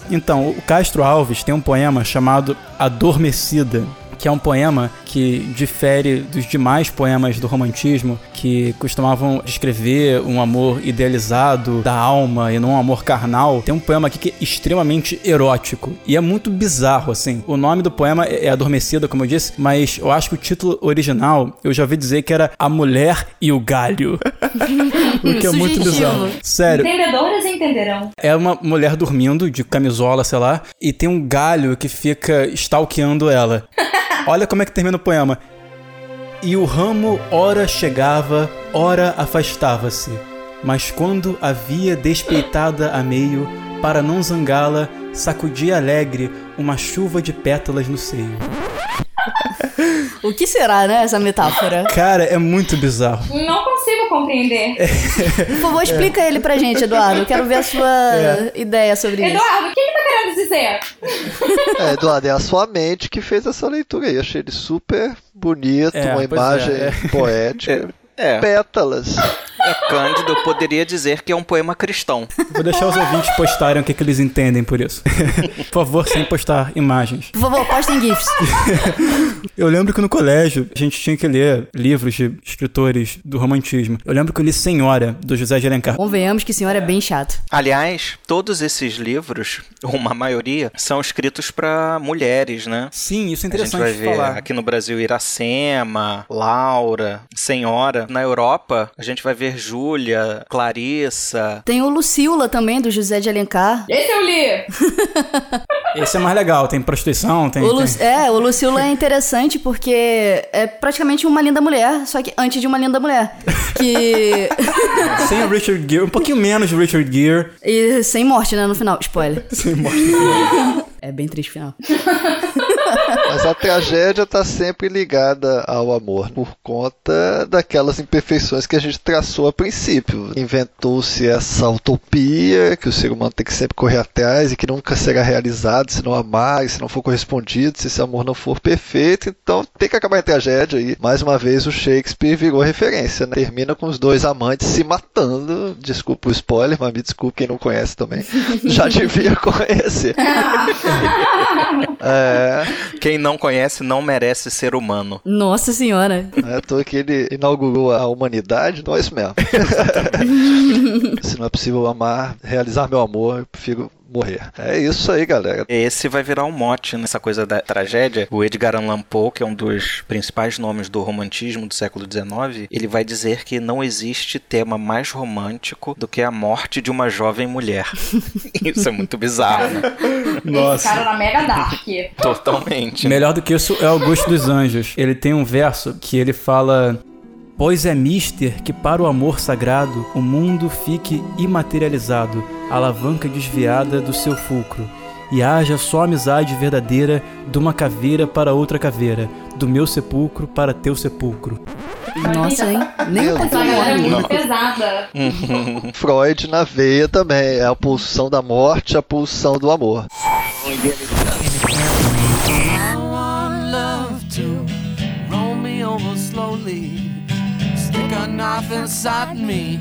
Então, o Castro Alves tem um poema chamado Adormecida, que é um poema que difere dos demais poemas do romantismo que costumavam descrever um amor idealizado da alma e não um amor carnal. Tem um poema aqui que é extremamente erótico e é muito bizarro, assim. O nome do poema é Adormecida, como eu disse, mas eu acho que o título original eu já ouvi dizer que era A Mulher e o Galho. <laughs> o que é muito bizarro. Sério. Entendedores entenderão. É uma mulher dormindo de camisola, sei lá, e tem um galho que fica stalkeando ela. <laughs> Olha como é que termina o poema. E o ramo ora chegava, ora afastava-se, mas quando havia despeitada a meio, para não zangá-la, sacudia alegre uma chuva de pétalas no seio. <laughs> O que será, né, essa metáfora? Cara, é muito bizarro. Não consigo compreender. Por favor, explica ele pra gente, Eduardo. Eu quero ver a sua É. ideia sobre isso. Eduardo, o que ele tá querendo dizer? É, Eduardo, é a sua mente que fez essa leitura aí. Achei ele super bonito, É, uma imagem é, é. poética. É. Pétalas. Cândido poderia dizer que é um poema cristão. Vou deixar os ouvintes postarem o que, que eles entendem por isso. <laughs> por favor, sem postar imagens. Por favor, postem GIFs. <laughs> Eu lembro que no colégio a gente tinha que ler livros de escritores do romantismo. Eu lembro que eu li Senhora, do José de Alencar. Convenhamos que senhora é bem chato. Aliás, todos esses livros, uma maioria, são escritos para mulheres, né? Sim, isso é A interessante gente vai ver falar. aqui no Brasil Iracema, Laura, Senhora. Na Europa, a gente vai ver Júlia, Clarissa. Tem o Lucila também, do José de Alencar. Esse eu li. <laughs> Esse é mais legal, tem prostituição, tem. O Lu- tem- É, o Lucila é interessante porque é praticamente uma linda mulher, só que antes de uma linda mulher. Que. <laughs> Sem o Richard Gere, um pouquinho menos de Richard Gere. e sem morte, né, no final. Spoiler. <laughs> Sem morte. É bem triste o final. Mas a tragédia está sempre ligada ao amor, por conta daquelas imperfeições que a gente traçou a princípio. Inventou-se essa utopia que o ser humano tem que sempre correr atrás e que nunca será realizado se não amar, se não for correspondido, se esse amor não for perfeito. Então tem que acabar em tragédia. E mais uma vez o Shakespeare virou referência. Né? Termina com os dois amantes se matando. Desculpa o spoiler, mas me desculpe quem não conhece também. Já devia conhecer. <laughs> é... Quem não conhece não merece ser humano. Nossa senhora. É, tô que ele inaugurou a humanidade, não é isso mesmo. Se não é possível amar, realizar meu amor, eu prefiro morrer. É isso aí, galera. Esse vai virar um mote nessa coisa da tragédia. O Edgar Allan Poe, que é um dos principais nomes do romantismo do século XIX, ele vai dizer que não existe tema mais romântico do que a morte de uma jovem mulher. <laughs> isso é muito bizarro, né? Nossa. Esse cara era mega dark. Totalmente. Melhor do que isso é Augusto dos Anjos. Ele tem um verso que ele fala Pois é mister que para o amor sagrado o mundo fique imaterializado, alavanca desviada do seu fulcro, e haja só amizade verdadeira de uma caveira para outra caveira, do meu sepulcro para teu sepulcro. Nossa, hein? Nem um galera é muito pesada. Freud na veia também. É a pulsão da morte, a pulsão do amor. I want love to roll me over slowly, knife inside me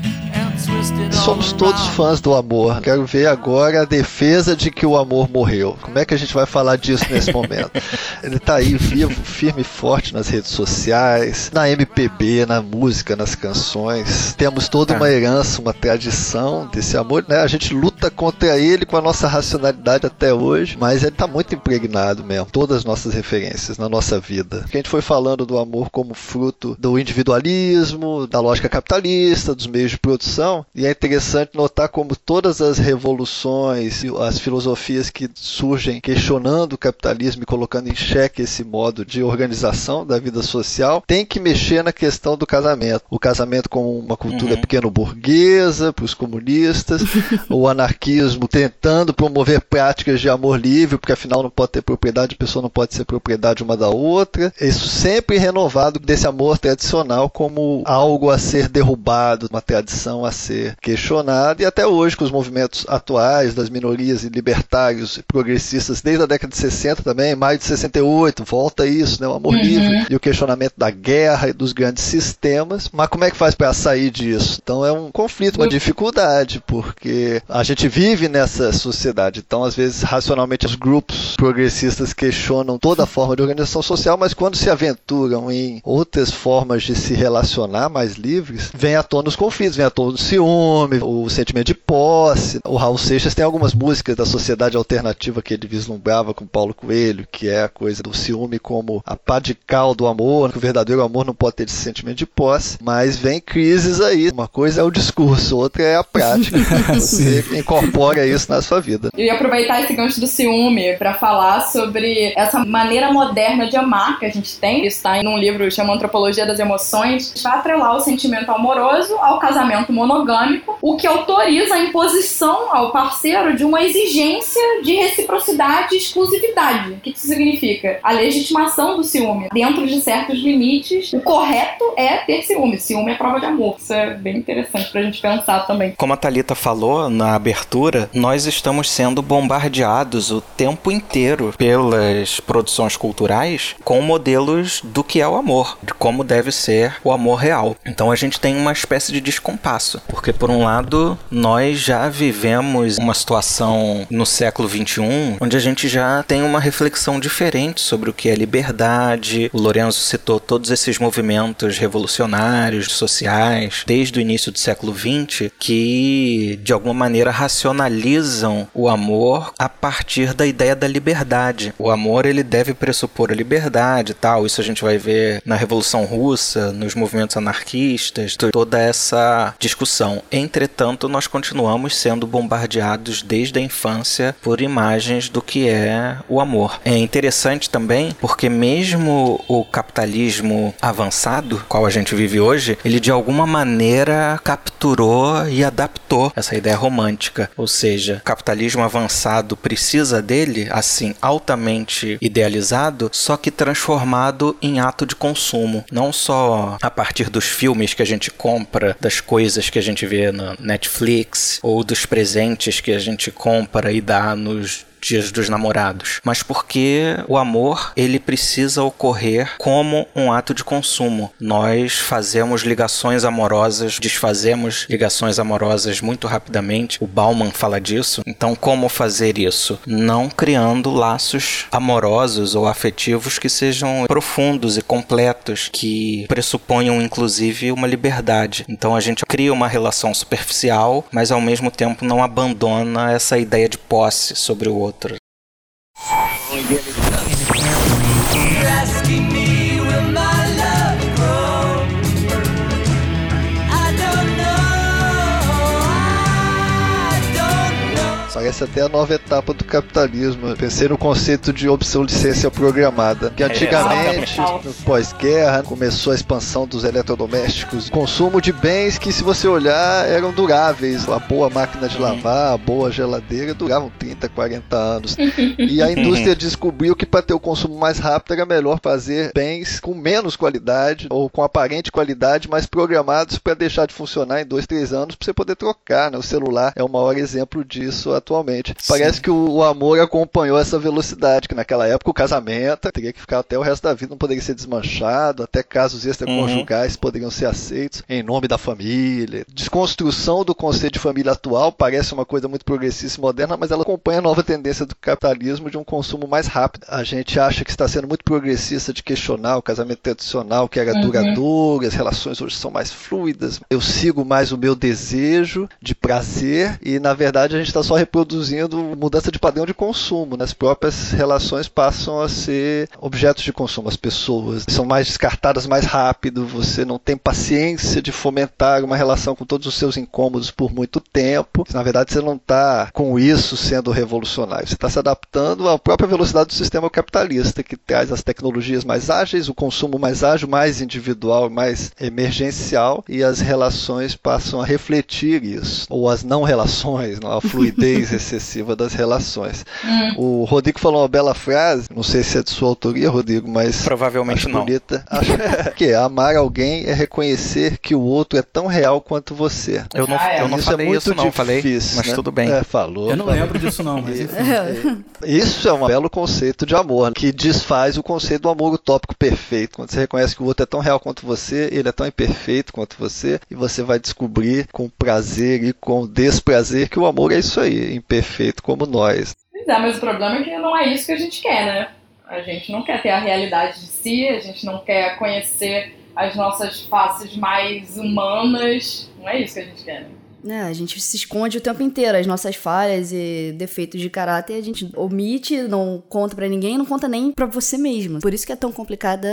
Somos todos fãs do amor. Quero ver agora a defesa de que o amor morreu. Como é que a gente vai falar disso nesse momento? <laughs> Ele tá aí vivo, firme e forte nas redes sociais, na MPB, na música, nas canções. Temos toda uma herança, uma tradição desse amor, né? A gente luta contra ele com a nossa racionalidade até hoje, mas ele tá muito impregnado mesmo. Todas as nossas referências na nossa vida. Porque a gente foi falando do amor como fruto do individualismo, da lógica capitalista, dos meios de produção, e é interessante notar como todas as revoluções e as filosofias que surgem questionando o capitalismo e colocando em xeque esse modo de organização da vida social, tem que mexer na questão do casamento. O casamento como uma cultura Uhum. pequeno-burguesa para os comunistas, <laughs> o anarquismo tentando promover práticas de amor livre, porque afinal não pode ter propriedade, a pessoa não pode ser propriedade uma da outra. Isso sempre renovado desse amor tradicional como algo a ser derrubado, uma tradição a ser questionada, e até hoje com os movimentos atuais das minorias e libertários e progressistas desde a década de 60 também, maio de 68, volta isso, né, o amor Uhum. livre e o questionamento da guerra e dos grandes sistemas. Mas como é que faz para sair disso? Então é um conflito, uma dificuldade, porque a gente vive nessa sociedade. Então, às vezes, racionalmente, os grupos progressistas questionam toda a forma de organização social, mas quando se aventuram em outras formas de se relacionar mais livres, vem à tona os conflitos, vem à tona o ciúme, o sentimento de posse. O Raul Seixas tem algumas músicas da sociedade alternativa que ele vislumbrava com Paulo Coelho, que é a coisa do ciúme como a pá de cal do amor, que o verdadeiro amor não pode ter esse sentimento de posse, mas vem crises aí. Uma coisa é o discurso, outra é a prática. <laughs> Você incorpora isso na sua vida. Eu ia aproveitar esse gancho do ciúme pra falar sobre essa maneira moderna de amar que a gente tem. Isso tá em um livro chamado Antropologia das Emoções. Vai atrelar o sentimento amoroso ao casamento monogâmico, o que autoriza a imposição ao parceiro de uma exigência de reciprocidade e exclusividade. O que isso significa? A legitimação do ciúme. Dentro de certos limites, o correto é ter ciúme. Ciúme é prova de amor. Isso é bem interessante pra gente pensar também. Como a Thalita falou na abertura, nós estamos sendo bombardeados o tempo inteiro pelas produções culturais com modelos do que é o amor, de como deve ser o amor real. Então a gente tem uma espécie de descompasso, porque por um lado nós já vivemos uma situação no século XXI onde a gente já tem uma reflexão diferente sobre o que é liberdade. O Lorenzo citou todos esses movimentos revolucionários, sociais, desde o início do século XX, que de alguma maneira racionalizam o amor a partir da ideia da liberdade. O amor ele deve pressupor a liberdade tal. Isso a gente vai ver na Revolução Russa, nos movimentos anarquistas, toda essa discussão. Entretanto, nós continuamos sendo bombardeados desde a infância por imagens do que é o amor. É interessante também porque mesmo o capitalismo avançado, qual a gente vive hoje, ele de alguma maneira capturou e adaptou essa ideia romântica. Ou seja, o capitalismo avançado precisa dele, assim, altamente idealizado, só que transformado em ato de consumo. Não só a partir dos filmes que a gente compra, das coisas que a gente vê na Netflix, ou dos presentes que a gente compra e dá nos dias dos namorados, mas porque o amor ele precisa ocorrer como um ato de consumo. Nós fazemos ligações amorosas, desfazemos ligações amorosas muito rapidamente. O Bauman fala disso. Então, como fazer isso? Não criando laços amorosos ou afetivos que sejam profundos e completos, que pressuponham inclusive uma liberdade. Então, a gente cria uma relação superficial, mas ao mesmo tempo não abandona essa ideia de posse sobre o outro outro. Parece até a nova etapa do capitalismo. pensei no conceito de obsolescência programada. Que antigamente, no pós-guerra, começou a expansão dos eletrodomésticos, consumo de bens que, se você olhar, eram duráveis. A boa máquina de lavar, a boa geladeira duravam 30, 40 anos. E a <laughs> indústria descobriu que para ter o consumo mais rápido era melhor fazer bens com menos qualidade ou com aparente qualidade, mas programados para deixar de funcionar em 2, 3 anos para você poder trocar. Né? O celular é o maior exemplo disso atualmente. Sim. Parece que o, o, amor acompanhou essa velocidade, que naquela época o casamento teria que ficar até o resto da vida, não poderia ser desmanchado, até casos extraconjugais uhum. poderiam ser aceitos em nome da família. Desconstrução do conceito de família atual parece uma coisa muito progressista e moderna, mas ela acompanha a nova tendência do capitalismo de um consumo mais rápido. A gente acha que está sendo muito progressista de questionar o casamento tradicional, que era uhum. duradouro, as relações hoje são mais fluidas. Eu sigo mais o meu desejo de prazer e, na verdade, a gente está só reproduzindo produzindo mudança de padrão de consumo. Né? As próprias relações passam a ser objetos de consumo. As pessoas são mais descartadas mais rápido, você não tem paciência de fomentar uma relação com todos os seus incômodos por muito tempo. Na verdade, você não está com isso sendo revolucionário. Você está se adaptando à própria velocidade do sistema capitalista, que traz as tecnologias mais ágeis, o consumo mais ágil, mais individual, mais emergencial, e as relações passam a refletir isso. Ou as não relações, a fluidez <laughs> excessiva das relações. Hum. O Rodrigo falou uma bela frase, não sei se é de sua autoria, Rodrigo, mas. Provavelmente acho não. Bonita. Acho que é, amar alguém é reconhecer que o outro é tão real quanto você. Eu não, eu não isso é falei é muito isso, não, difícil, falei, mas né? tudo bem. É, falou. Eu não falou. lembro disso, não, mas. isso é um belo conceito de amor, que desfaz o conceito do amor utópico perfeito. Quando você reconhece que o outro é tão real quanto você, ele é tão imperfeito quanto você, e você vai descobrir com prazer e com desprazer que o amor é isso aí imperfeito como nós. Pois é, mas o problema é que não é isso que a gente quer, né? A gente não quer ter a realidade de si, a gente não quer conhecer as nossas faces mais humanas. Não é isso que a gente quer, né? É, a gente se esconde o tempo inteiro. As nossas falhas e defeitos de caráter a gente omite, não conta para ninguém, não conta nem para você mesmo. Por isso que é tão complicada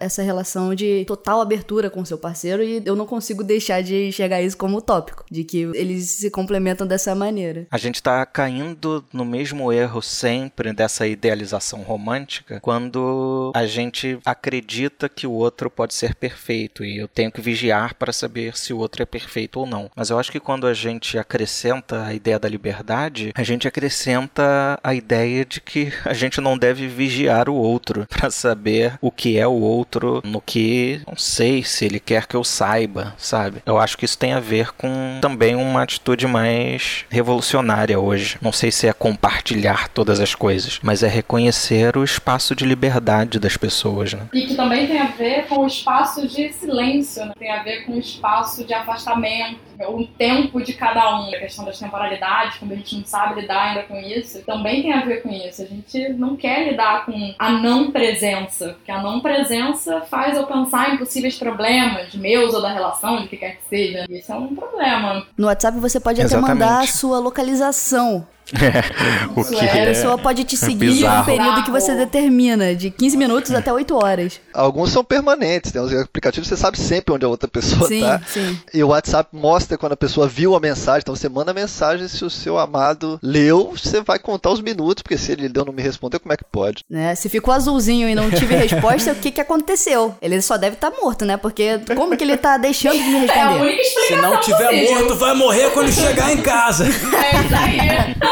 essa relação de total abertura com seu parceiro e eu não consigo deixar de enxergar isso como tópico, de que eles se complementam dessa maneira. A gente tá caindo no mesmo erro sempre dessa idealização romântica quando a gente acredita que o outro pode ser perfeito e eu tenho que vigiar para saber se o outro é perfeito ou não. Mas eu acho que quando a gente acrescenta a ideia da liberdade, a gente acrescenta a ideia de que a gente não deve vigiar o outro <laughs> para saber o que é o outro, no que não sei se ele quer que eu saiba, sabe? Eu acho que isso tem a ver com também uma atitude mais revolucionária hoje. Não sei se é compartilhar todas as coisas, mas é reconhecer o espaço de liberdade das pessoas, né? E que também tem a ver com o espaço de silêncio, né? tem a ver com o espaço de afastamento, o tempo tempo de cada um, a questão das temporalidades, como a gente não sabe lidar ainda com isso, também tem a ver com isso. A gente não quer lidar com a não presença, porque a não presença faz eu pensar em possíveis problemas, meus ou da relação, de que quer que seja. Isso é um problema. No WhatsApp você pode Exatamente. até mandar a sua localização <laughs> o que A é pessoa pode te seguir em um bizarro. período que você determina, de 15 minutos até 8 horas. Alguns são permanentes, tem uns aplicativos que você sabe sempre onde a outra pessoa Sim, tá. sim. E o WhatsApp mostra quando a pessoa viu a mensagem. Então você manda a mensagem, se o seu amado leu, você vai contar os minutos, porque se ele leu e não me respondeu, como é que pode? Né? Se ficou azulzinho e não tive <laughs> resposta, o que, que aconteceu? Ele só deve estar morto, né? Porque como que ele tá deixando de me É a responder? única Se não tiver morto, vai morrer quando chegar em casa. É isso aí.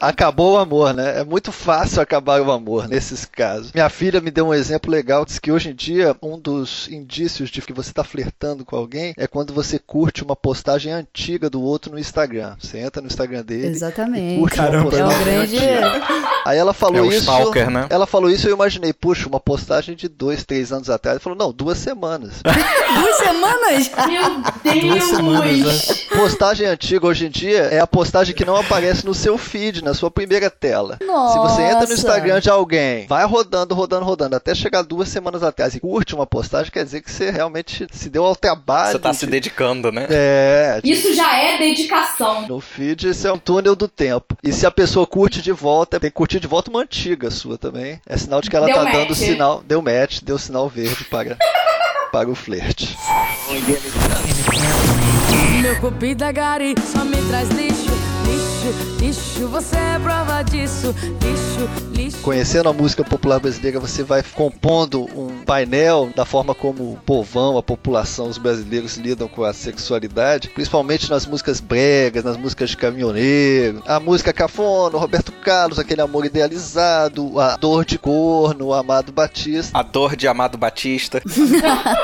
Acabou o amor, né? É muito fácil acabar o amor nesses casos. Minha filha me deu um exemplo legal, diz que hoje em dia um dos indícios de que você está flertando com alguém é quando você curte uma postagem antiga do outro no Instagram. Você entra no Instagram dele Exatamente. e curte uma Caramba, É um postagem grande. antiga. Aí ela falou É o isso. stalker, né? Ela falou isso e eu imaginei, puxa, uma postagem de dois, três anos atrás. Ela falou, não, duas semanas. <laughs> Duas semanas? <laughs> Meu Deus! semanas, postagem antiga hoje em dia é a postagem que não aparece no seu feed, na sua primeira tela. Se você entra no Nossa. Instagram de alguém, vai rodando, rodando, rodando, até chegar duas semanas atrás e curte uma postagem, quer dizer que você realmente se deu ao trabalho. Você tá de- se dedicando, né? É, Isso já é dedicação. no feed isso é um túnel do tempo. E se a pessoa curte de volta, tem que curtir de volta uma antiga sua também. É sinal de que ela Deu tá match. dando sinal, deu match, deu sinal verde para, <laughs> para o flerte. Meu cupido é gari, só me traz lixo, lixo, lixo. Você é prova disso, lixo, lixo. Conhecendo a música popular brasileira, você vai compondo um painel da forma como o povão, a população, os brasileiros lidam com a sexualidade, principalmente nas músicas bregas, nas músicas de caminhoneiro, a música cafona, o Roberto Carlos, aquele amor idealizado, a dor de corno, o Amado Batista. A dor de Amado Batista. <laughs>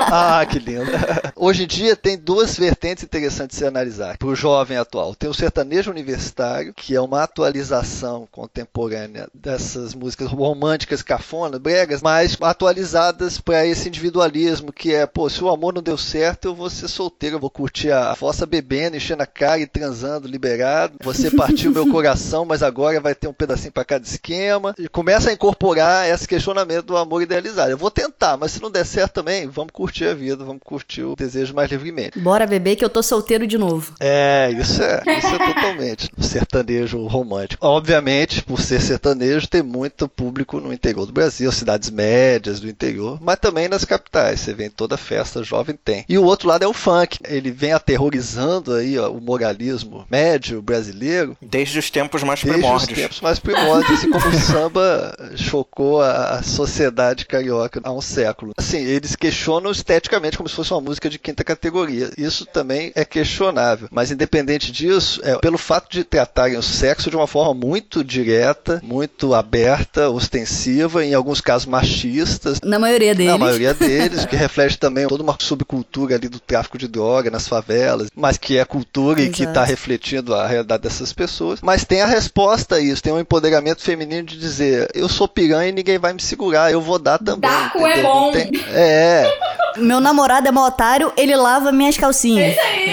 Ah, que lindo. Hoje em dia tem duas vertentes interessantes de se analisar para o jovem atual. Tem o sertanejo universitário, que é uma atualização contemporânea dessas músicas românticas, cafonas, bregas, mas atualizadas para esse individualismo que é, pô, se o amor não deu certo, eu vou ser solteiro, eu vou curtir a fossa bebendo, enchendo a cara e transando, liberado. Você partiu meu <laughs> coração, mas agora vai ter um pedacinho para cada esquema. E começa a incorporar esse questionamento do amor idealizado. Eu vou tentar, mas se não der certo também, vamos curtir a vida, vamos curtir o desejo mais livremente. Bora beber que eu tô solteiro de novo. É, isso é, isso é totalmente sertanejo romântico. Obviamente, por ser sertanejo, tem muito público no interior do Brasil, cidades médias do interior, mas também nas capitais. Você vê em toda festa jovem tem. E o outro lado é o funk. Ele vem aterrorizando aí ó, o moralismo médio brasileiro Desde os tempos mais desde os primórdios. tempos mais primórdios, assim como o <laughs> samba chocou a sociedade carioca há um século. Assim, eles questionam esteticamente como se fosse uma música de quinta categoria. Isso também é questionável. Mas independente disso, é, pelo fato de tratarem o sexo de uma forma muito direta, muito aberta, ostensiva, em alguns casos machistas, Na maioria deles. na maioria <laughs> deles, que reflete também toda uma subcultura ali do tráfico de droga nas favelas, mas que é cultura e que Exato. está refletindo a realidade dessas pessoas. Mas tem a resposta a isso, tem um empoderamento feminino de dizer: eu sou piranha e ninguém vai me segurar, eu vou dar também. Daco é bom. Tem- É, Meu namorado é mó otário, ele lava minhas calcinhas. Isso aí!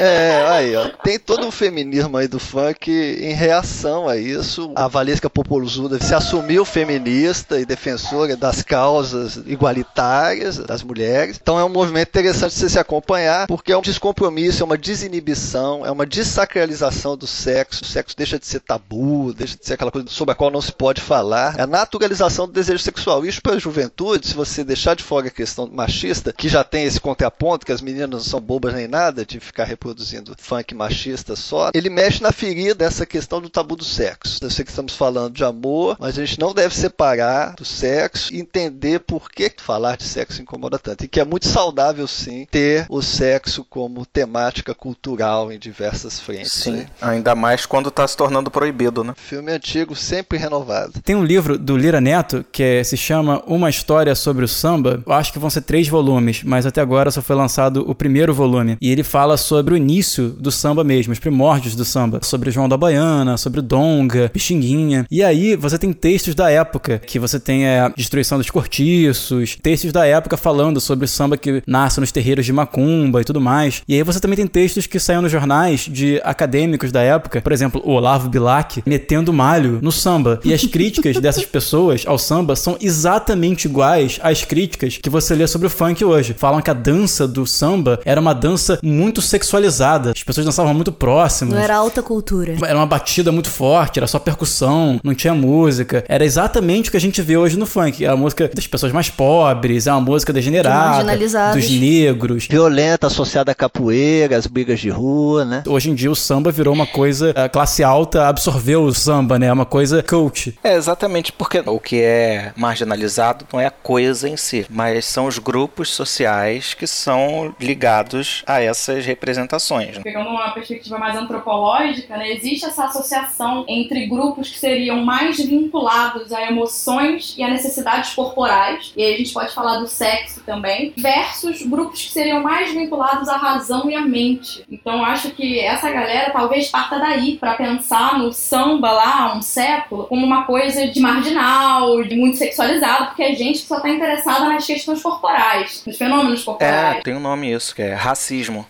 É, aí, ó. Tem todo um feminismo aí do funk em reação a isso. A Valesca Popozuda se assumiu feminista e defensora das causas igualitárias das mulheres. Então é um movimento interessante de você se acompanhar, porque é um descompromisso, é uma desinibição, é uma desacralização do sexo. O sexo deixa de ser tabu, deixa de ser aquela coisa sobre a qual não se pode falar. É a naturalização do desejo sexual. Isso para a juventude, se você deixar de fora a questão machista, que já tem esse contraponto, que as meninas não são bobas nem nada de ficar reproduzindo funk machista só, ele mexe na ferida dessa questão do tabu do sexo. Eu sei que estamos falando de amor, mas a gente não deve separar do sexo e entender por que falar de sexo incomoda tanto. E que é muito saudável, sim, ter o sexo como temática cultural em diversas frentes. Sim, né? ainda mais quando tá se tornando proibido, né? Filme antigo, sempre renovado. Tem um livro do Lira Neto que é- se chama Uma História sobre o Samba. Eu acho que vão ser três volumes, mas até agora só foi lançado o primeiro volume. E ele fala sobre o início do samba mesmo, os primórdios do samba. Sobre João da Baiana, sobre Donga, Pixinguinha. E aí você tem textos da época, que você tem é, a destruição dos cortiços, textos da época falando sobre o samba que nasce nos terreiros de Macumba e tudo mais. E aí você também tem textos que saíram nos jornais de acadêmicos da época, por exemplo, o Olavo Bilac metendo malho no samba. E as críticas dessas pessoas ao samba são exatamente iguais às críticas que você lê sobre o funk funk hoje. Falam que a dança do samba era uma dança muito sexualizada. As pessoas dançavam muito próximas. Não era alta cultura. Era uma batida muito forte, era só percussão, não tinha música. Era exatamente o que a gente vê hoje no funk. É a música das pessoas mais pobres, é uma música degenerada, dos negros. Violenta, associada a capoeira, as brigas de rua, né? Hoje em dia o samba virou uma coisa, a classe alta absorveu o samba, né? É uma coisa cult. É, exatamente, porque o que é marginalizado não é a coisa em si, mas são os grupos sociais que são ligados a essas representações. né? Pegando uma perspectiva mais antropológica, né, existe essa associação entre grupos que seriam mais vinculados a emoções e a necessidades corporais, e aí a gente pode falar do sexo também, versus grupos que seriam mais vinculados à razão e à mente. Então acho que essa galera talvez parta daí para pensar no samba lá um século como uma coisa de marginal, de muito sexualizado, porque é gente que só tá interessada nas questões corporais, nos fenômenos corporais. É, tem um nome isso, que é racismo.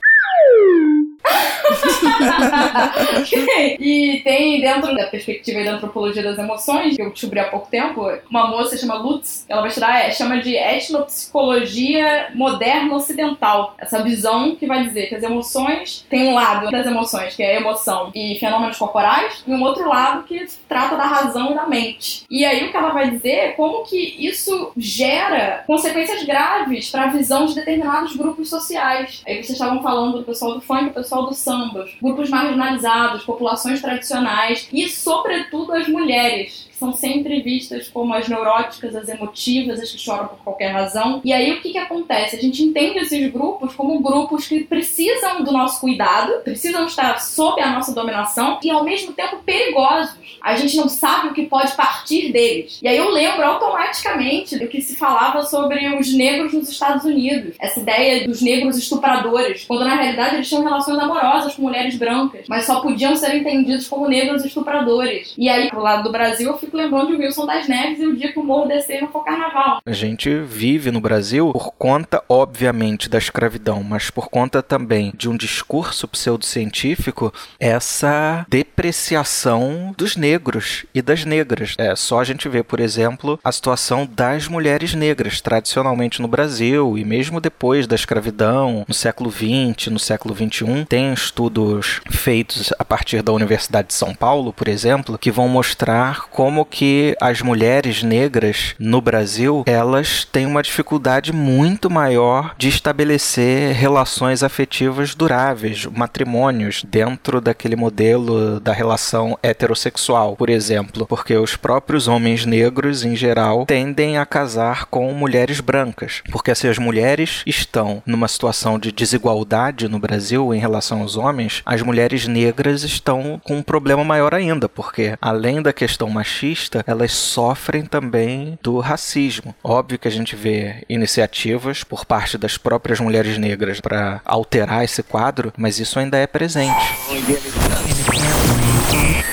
<laughs> e tem dentro da perspectiva da antropologia das emoções, que eu descobri há pouco tempo, uma moça chama Lutz, ela vai estudar, é, chama de etnopsicologia moderna ocidental. Essa visão que vai dizer que as emoções tem um lado das emoções, que é emoção e fenômenos corporais, e um outro lado que trata da razão e da mente. E aí o que ela vai dizer é como que isso gera consequências graves para a visão de determinados grupos sociais. Aí vocês estavam falando do pessoal do funk, do pessoal do samba, grupos marginalizados, populações tradicionais e, sobretudo, as mulheres. São sempre vistas como as neuróticas, as emotivas, as que choram por qualquer razão. E aí o que, que acontece? A gente entende esses grupos como grupos que precisam do nosso cuidado, precisam estar sob a nossa dominação e ao mesmo tempo perigosos. A gente não sabe o que pode partir deles. E aí eu lembro automaticamente do que se falava sobre os negros nos Estados Unidos. Essa ideia dos negros estupradores, quando na realidade eles tinham relações amorosas com mulheres brancas, mas só podiam ser entendidos como negros estupradores. E aí, pro lado do Brasil, eu fico lembrando de Wilson das Neves e o dia que o morro descer não for carnaval. A gente vive no Brasil por conta, obviamente, da escravidão, mas por conta também de um discurso pseudocientífico, essa depreciação dos negros e das negras. É só a gente ver, por exemplo, a situação das mulheres negras, tradicionalmente no Brasil e mesmo depois da escravidão, no século XX, no século XXI. Tem estudos feitos a partir da Universidade de São Paulo, por exemplo, que vão mostrar como que as mulheres negras no Brasil, elas têm uma dificuldade muito maior de estabelecer relações afetivas duráveis, matrimônios dentro daquele modelo da relação heterossexual, por exemplo, porque os próprios homens negros em geral tendem a casar com mulheres brancas, porque se as mulheres estão numa situação de desigualdade no Brasil em relação aos homens, as mulheres negras estão com um problema maior ainda, porque além da questão machista, elas sofrem também do racismo. Óbvio que a gente vê iniciativas por parte das próprias mulheres negras para alterar esse quadro, mas isso ainda é presente.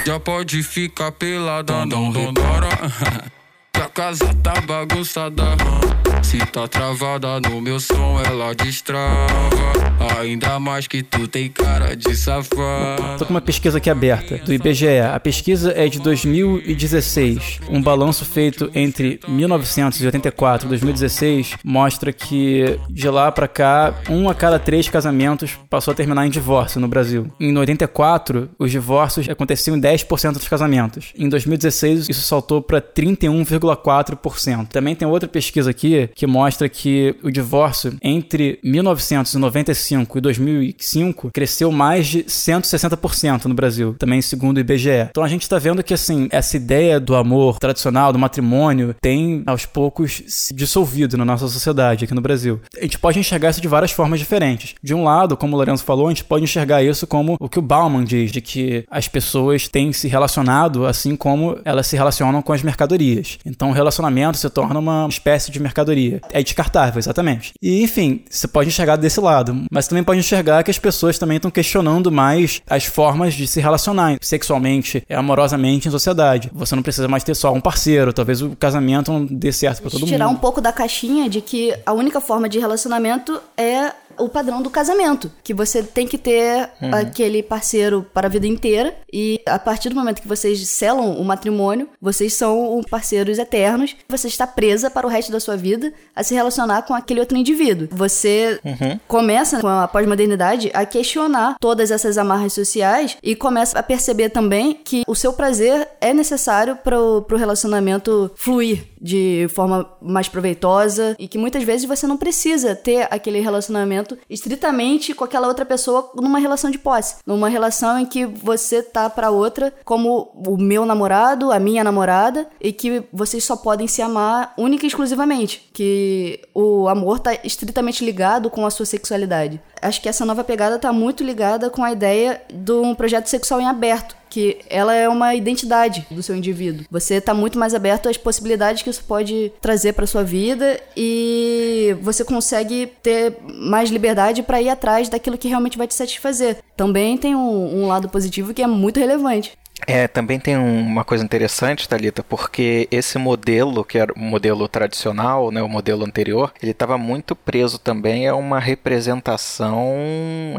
Já pode ficar pelada, não bora. Que a casa tá bagunçada. Se tá travada no meu som, ela destrava. Ainda mais que tu tem cara de safado. Tô com uma pesquisa aqui aberta, do IBGE. A pesquisa é de 2016. Um balanço feito entre 1984 e 2016 mostra que de lá pra cá, um a cada três casamentos passou a terminar em divórcio no Brasil. Em 84, os divórcios aconteciam em 10% dos casamentos. Em 2016, isso saltou para 31,4%. Também tem outra pesquisa aqui que mostra que o divórcio entre 1995 e 2005 cresceu mais de 160% no Brasil, também segundo o IBGE. Então a gente está vendo que assim, essa ideia do amor tradicional, do matrimônio, tem aos poucos se dissolvido na nossa sociedade aqui no Brasil. A gente pode enxergar isso de várias formas diferentes. De um lado, como o Lorenzo falou, a gente pode enxergar isso como o que o Bauman diz, de que as pessoas têm se relacionado assim como elas se relacionam com as mercadorias. Então o relacionamento se torna uma espécie de mercadoria. É descartável, exatamente. E enfim, você pode enxergar desse lado, mas também pode enxergar que as pessoas também estão questionando mais as formas de se relacionar sexualmente, amorosamente em sociedade. Você não precisa mais ter só um parceiro, talvez o casamento não dê certo para todo mundo. Tirar um pouco da caixinha de que a única forma de relacionamento é o padrão do casamento, que você tem que ter Uhum. aquele parceiro para a vida inteira e a partir do momento que vocês selam o matrimônio, vocês são parceiros eternos, você está presa para o resto da sua vida a se relacionar com aquele outro indivíduo. Você Uhum. começa com a pós-modernidade a questionar todas essas amarras sociais e começa a perceber também que o seu prazer é necessário para o relacionamento fluir de forma mais proveitosa e que muitas vezes você não precisa ter aquele relacionamento estritamente com aquela outra pessoa numa relação de posse, numa relação em que você tá para outra como o meu namorado, a minha namorada e que vocês só podem se amar única e exclusivamente, que o amor tá estritamente ligado com a sua sexualidade. Acho que essa nova pegada tá muito ligada com a ideia de um projeto sexual em aberto, que ela é uma identidade do seu indivíduo. Você tá muito mais aberto às possibilidades que isso pode trazer para sua vida e você consegue ter mais liberdade para ir atrás daquilo que realmente vai te satisfazer. Também tem um, um lado positivo que é muito relevante. É, também tem um- uma coisa interessante, Thalita, porque esse modelo, que era o modelo tradicional, né, o modelo anterior, ele estava muito preso também a uma representação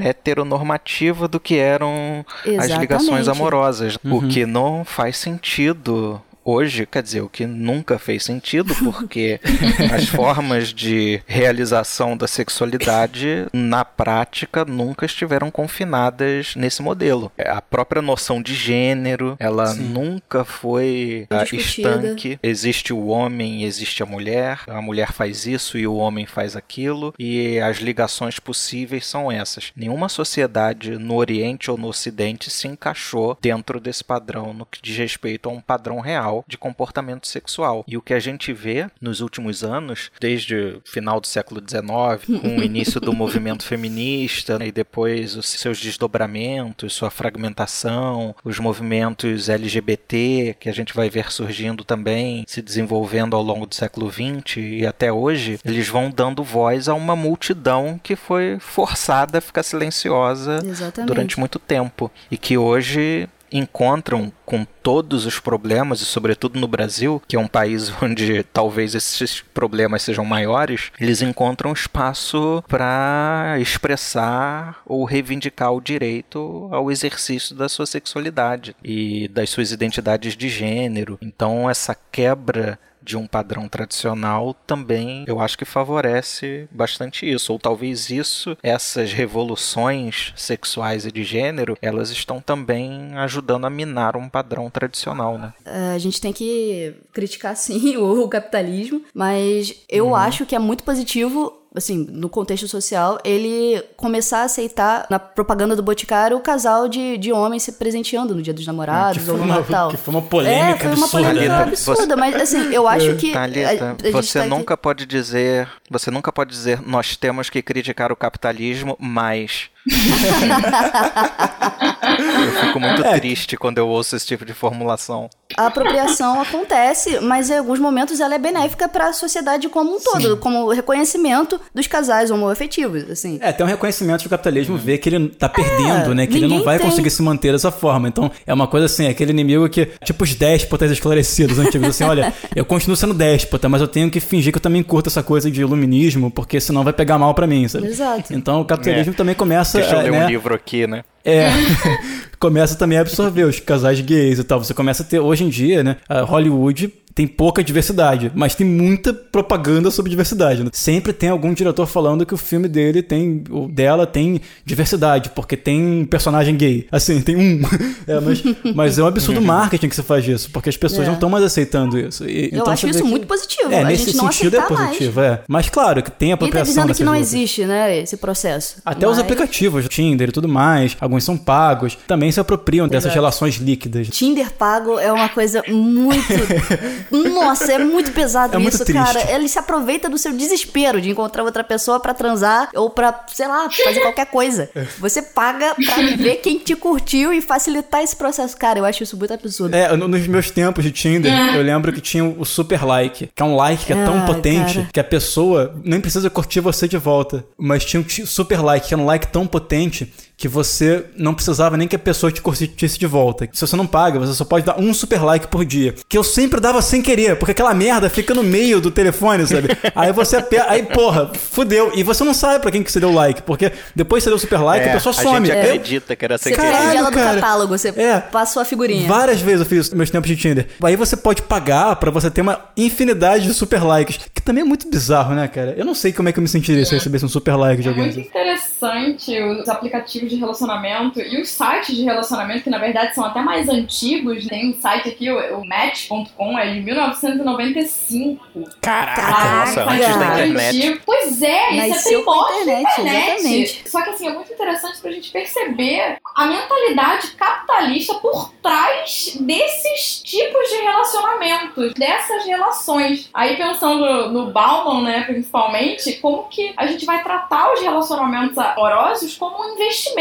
heteronormativa do que eram as Exatamente. ligações amorosas, o Uhum. que não faz sentido hoje, quer dizer, o que nunca fez sentido, porque <laughs> as formas de realização da sexualidade na prática nunca estiveram confinadas nesse modelo. A própria noção de gênero, ela Sim. nunca foi estanque. Existe o homem, existe a mulher, a mulher faz isso e o homem faz aquilo, e as ligações possíveis são essas. Nenhuma sociedade no Oriente ou no Ocidente se encaixou dentro desse padrão no que diz respeito a um padrão real de comportamento sexual. E o que a gente vê nos últimos anos, desde o final do século XIX, <laughs> com o início do movimento feminista e depois os seus desdobramentos, sua fragmentação, os movimentos LGBT que a gente vai ver surgindo também, se desenvolvendo ao longo do século XX e até hoje, eles vão dando voz a uma multidão que foi forçada a ficar silenciosa Exatamente. durante muito tempo e que hoje encontram com todos os problemas e sobretudo no Brasil, que é um país <laughs> onde talvez esses problemas sejam maiores, eles encontram espaço para expressar ou reivindicar o direito ao exercício da sua sexualidade e das suas identidades de gênero. Então essa quebra de um padrão tradicional também eu acho que favorece bastante isso. Ou talvez isso, essas revoluções sexuais e de gênero, elas estão também ajudando a minar um padrão tradicional, né? É, a gente tem que criticar <laughs> sim o, capitalismo, mas eu Uhum. acho que é muito positivo. Assim, no contexto social, ele começar a aceitar na propaganda do Boticário o casal de, de homens se presenteando no dia dos namorados Que ou no uma- Natal. que foi uma polêmica é, foi uma absurda, polêmica né? absurda, mas assim, eu acho que. Thalita, a- a você tá aqui- nunca pode dizer, você nunca pode dizer nós temos que criticar o capitalismo, mas <laughs> eu fico muito É. triste quando eu ouço esse tipo de formulação. A apropriação acontece, mas em alguns momentos ela é benéfica para a sociedade como um todo, como reconhecimento dos casais homoafetivos, assim. É, tem um reconhecimento que o capitalismo vê que ele tá perdendo, né? Que ele não vai tem- conseguir se manter dessa forma. Então, é uma coisa assim, aquele inimigo que, tipo os déspotas esclarecidos antigos, assim, olha, eu continuo sendo déspota, mas eu tenho que fingir que eu também curto essa coisa de iluminismo, porque senão vai pegar mal pra mim, sabe? Exato. Então, o capitalismo É. também começa, Deixa eu a, ler né, um livro aqui, né? é, <laughs> começa também a absorver os casais gays e tal. Você começa a ter, hoje em dia, né? Hollywood tem pouca diversidade, mas tem muita propaganda sobre diversidade. né? Sempre tem algum diretor falando que o filme dele tem, o dela tem diversidade, porque tem um personagem gay. Assim, tem um. <laughs> É, mas, mas é um absurdo <laughs> marketing que você faz isso, porque as pessoas É. não estão mais aceitando isso. E- Eu então acho isso que- muito positivo. É, a nesse sentido é positivo, é. Mas claro que tem mais. E tá apropriação dizendo que dessas não existe, né, esse processo. Até os Mas- aplicativos, Tinder e tudo mais, alguns são pagos, também se apropriam dessas Exato. relações líquidas. Tinder pago é uma coisa muito. <laughs> Nossa, é muito pesado É muito isso, triste. cara. Ele se aproveita do seu desespero de encontrar outra pessoa pra transar ou pra, sei lá, fazer qualquer coisa. Você paga pra ver quem te curtiu e facilitar esse processo. Cara, eu acho isso muito absurdo. É, no- nos meus tempos de Tinder, eu lembro que tinha o super like, que é um like que é tão Ah, potente cara. que a pessoa nem precisa curtir você de volta. Mas tinha um ti- super like, que era um like tão potente que você não precisava nem que a pessoa te curtisse de volta. Se você não paga, você só pode dar um super like por dia. Que eu sempre dava sem querer, porque aquela merda fica no meio do telefone, sabe? <laughs> aí você aperta, aí porra, fudeu. E você não sabe pra quem que você deu like, porque depois você deu super like, É, a pessoa a some. gente É. acredita que era sem Você querer. perde Caralho, ela do cara. catálogo, você É. passou a figurinha. Várias vezes eu fiz isso nos meus tempos de Tinder. Aí você pode pagar pra você ter uma infinidade de super likes. Que também é muito bizarro, né, cara? Eu não sei como é que eu me sentiria se eu recebesse um super like de É alguém. muito interessante os aplicativos de relacionamento e os sites de relacionamento, que na verdade são até mais antigos. Tem um site aqui, o, o Match.com, é de 1995. Caraca, nossa, antes da internet. Pois é, isso é primórdio da internet, internet. exatamente. Só que assim, é muito interessante pra gente perceber a mentalidade capitalista por trás desses tipos de relacionamentos, dessas relações. Aí pensando no Bauman, né, principalmente, como que a gente vai tratar os relacionamentos amorosos como um investimento.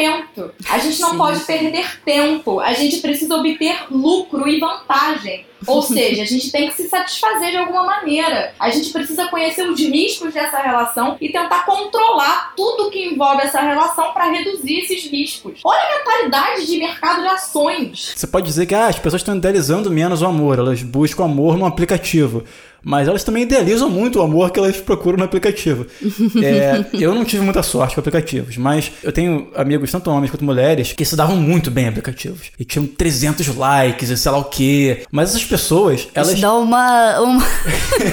A gente não Sim, pode sim. perder tempo, a gente precisa obter lucro e vantagem. Ou <laughs> seja, a gente tem que se satisfazer de alguma maneira. A gente precisa conhecer os riscos dessa relação e tentar controlar tudo que envolve essa relação para reduzir esses riscos. Olha a mentalidade de mercado de ações. Você pode dizer que ah, as pessoas estão idealizando menos o amor, elas buscam amor no aplicativo. Mas elas também idealizam muito o amor que elas procuram no aplicativo. <laughs> É, eu não tive muita sorte com aplicativos, mas eu tenho amigos, tanto homens quanto mulheres, que se davam muito bem em aplicativos. E tinham 300 likes e sei lá o quê. Mas essas pessoas, elas Isso dá uma. uma...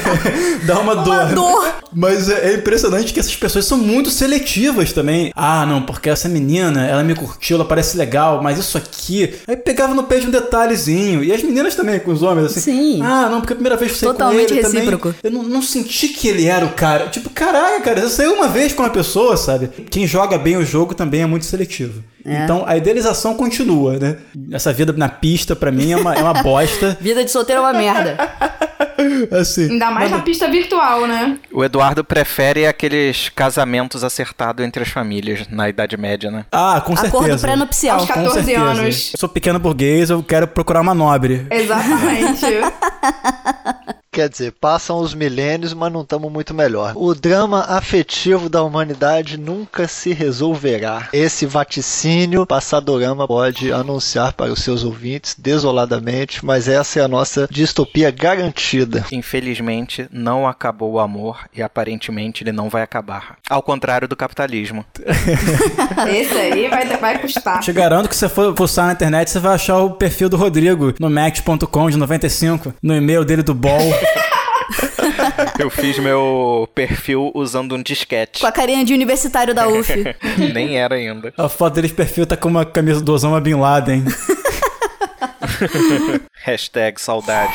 <laughs> dá uma dor. Uma dor. Mas é é impressionante que essas pessoas são muito seletivas também. Ah, não, porque essa menina, ela me curtiu, ela parece legal, mas isso aqui. Aí pegava no pé de um detalhezinho. E as meninas também, com os homens, assim. Sim. Ah, não, porque a primeira vez que saí Totalmente com ele recíproco. também. Eu não, não senti que ele era o cara. Tipo, caraca, cara, você saiu uma vez com uma pessoa, sabe? Quem joga bem o jogo também é muito seletivo. É. Então a idealização continua, né? Essa vida na pista, pra mim, é uma, é uma <laughs> bosta. Vida de solteiro é uma merda. <laughs> Assim. Ainda mais Mas- na pista virtual, né? O Eduardo prefere aqueles casamentos acertados entre as famílias na Idade Média, né? Ah, com Acordo certeza. pré-nupcial. Aos Com 14 certeza. anos. Eu sou pequeno burguês, eu quero procurar uma nobre. Exatamente. <laughs> <laughs> Quer dizer, passam os milênios, mas não estamos muito melhor. O drama afetivo da humanidade nunca se resolverá. Esse vaticínio Passadorama pode anunciar para os seus ouvintes desoladamente, mas essa é a nossa distopia garantida. Infelizmente, não acabou o amor e aparentemente ele não vai acabar. Ao contrário do capitalismo. <laughs> Esse aí vai, vai custar. Te garanto que se você for fuçar na internet, você vai achar o perfil do Rodrigo no match.com de 95, no e-mail dele do Ball. <laughs> Eu fiz meu perfil usando um disquete. Com a carinha de universitário da <laughs> UF. Nem era ainda. A foto dele de perfil tá com uma camisa do Osama Bin Laden. <laughs> Hashtag saudade.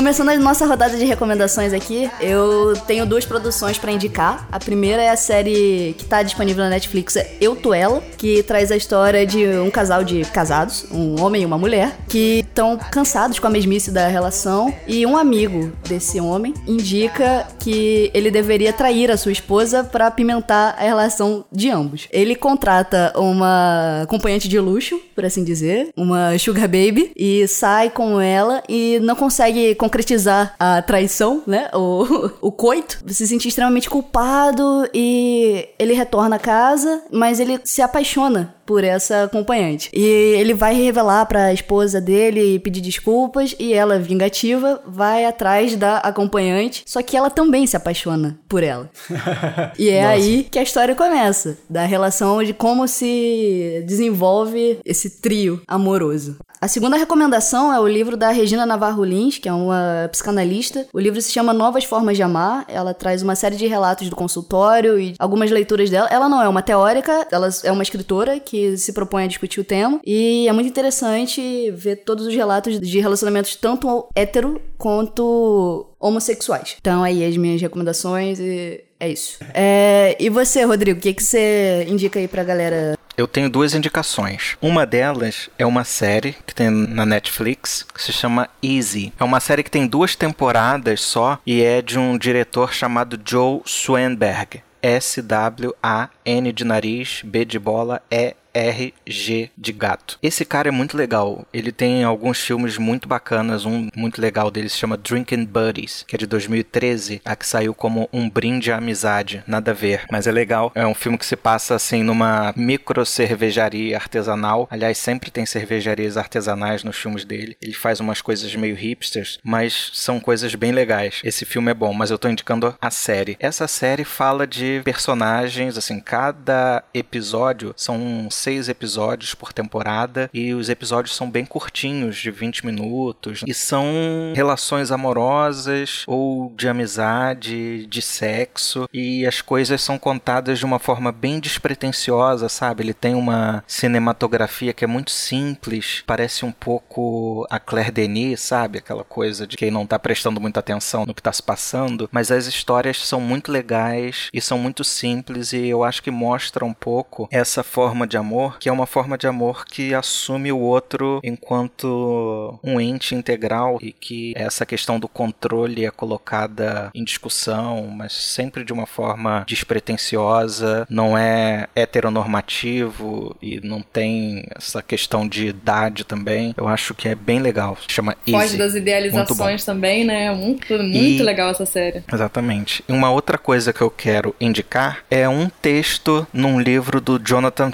Começando a nossa rodada de recomendações aqui, eu tenho duas produções pra indicar. A primeira é a série que tá disponível na Netflix, é Eu Tu Ela, que traz a história de um casal de casados, um homem e uma mulher, que estão cansados com a mesmice da relação e um amigo desse homem indica que ele deveria trair a sua esposa pra apimentar a relação de ambos. Ele contrata uma acompanhante de luxo, por assim dizer, uma sugar baby, e sai com ela e não consegue concretizar a traição, né? O, <laughs> o coito. Se sente extremamente culpado e ele retorna a casa, mas ele se apaixona por essa acompanhante. E ele vai revelar pra esposa dele e pedir desculpas e ela, vingativa, vai atrás da acompanhante, só que ela também se apaixona por ela. <laughs> E é Nossa. aí que a história começa, da relação de como se desenvolve esse trio amoroso. A segunda recomendação é o livro da Regina Navarro Lins, que é uma psicanalista. O livro se chama Novas Formas de Amar. Ela traz uma série de relatos do consultório e algumas leituras dela. Ela não é uma teórica, ela é uma escritora que se propõe a discutir o tema. E é muito interessante ver todos os relatos de relacionamentos tanto hétero quanto homossexuais. Então aí as minhas recomendações e é isso. É, e você, Rodrigo, o que, que você indica aí pra galera? Eu tenho duas indicações. Uma delas é uma série que tem na Netflix que se chama Easy. É uma série que tem duas temporadas só e é de um diretor chamado Joe Swanberg. S-W-A-N de nariz, B de bola, E RG de gato. Esse cara é muito legal. Ele tem alguns filmes muito bacanas. Um muito legal dele se chama Drinking Buddies, que é de 2013, a que saiu como um brinde à amizade. Nada a ver, mas é legal. É um filme que se passa assim numa micro cervejaria artesanal. Aliás, sempre tem cervejarias artesanais nos filmes dele. Ele faz umas coisas meio hipsters, mas são coisas bem legais. Esse filme é bom, mas eu tô indicando a série. Essa série fala de personagens, assim, cada episódio são seis episódios por temporada e os episódios são bem curtinhos, de 20 minutos, e são relações amorosas ou de amizade, de sexo, e as coisas são contadas de uma forma bem despretensiosa, sabe? Ele tem uma cinematografia que é muito simples, parece um pouco a Claire Denis, sabe? Aquela coisa de quem não tá prestando muita atenção no que tá se passando, mas as histórias são muito legais e são muito simples e eu acho que mostra um pouco essa forma de amor, que é uma forma de amor que assume o outro enquanto um ente integral e que essa questão do controle é colocada em discussão, mas sempre de uma forma despretensiosa, não é heteronormativo e não tem essa questão de idade também. Eu acho que é bem legal. Chama Easy. Foge das idealizações também, né? Muito, muito E- legal essa série. Exatamente. E uma outra coisa que eu quero indicar é um texto num livro do Jonathan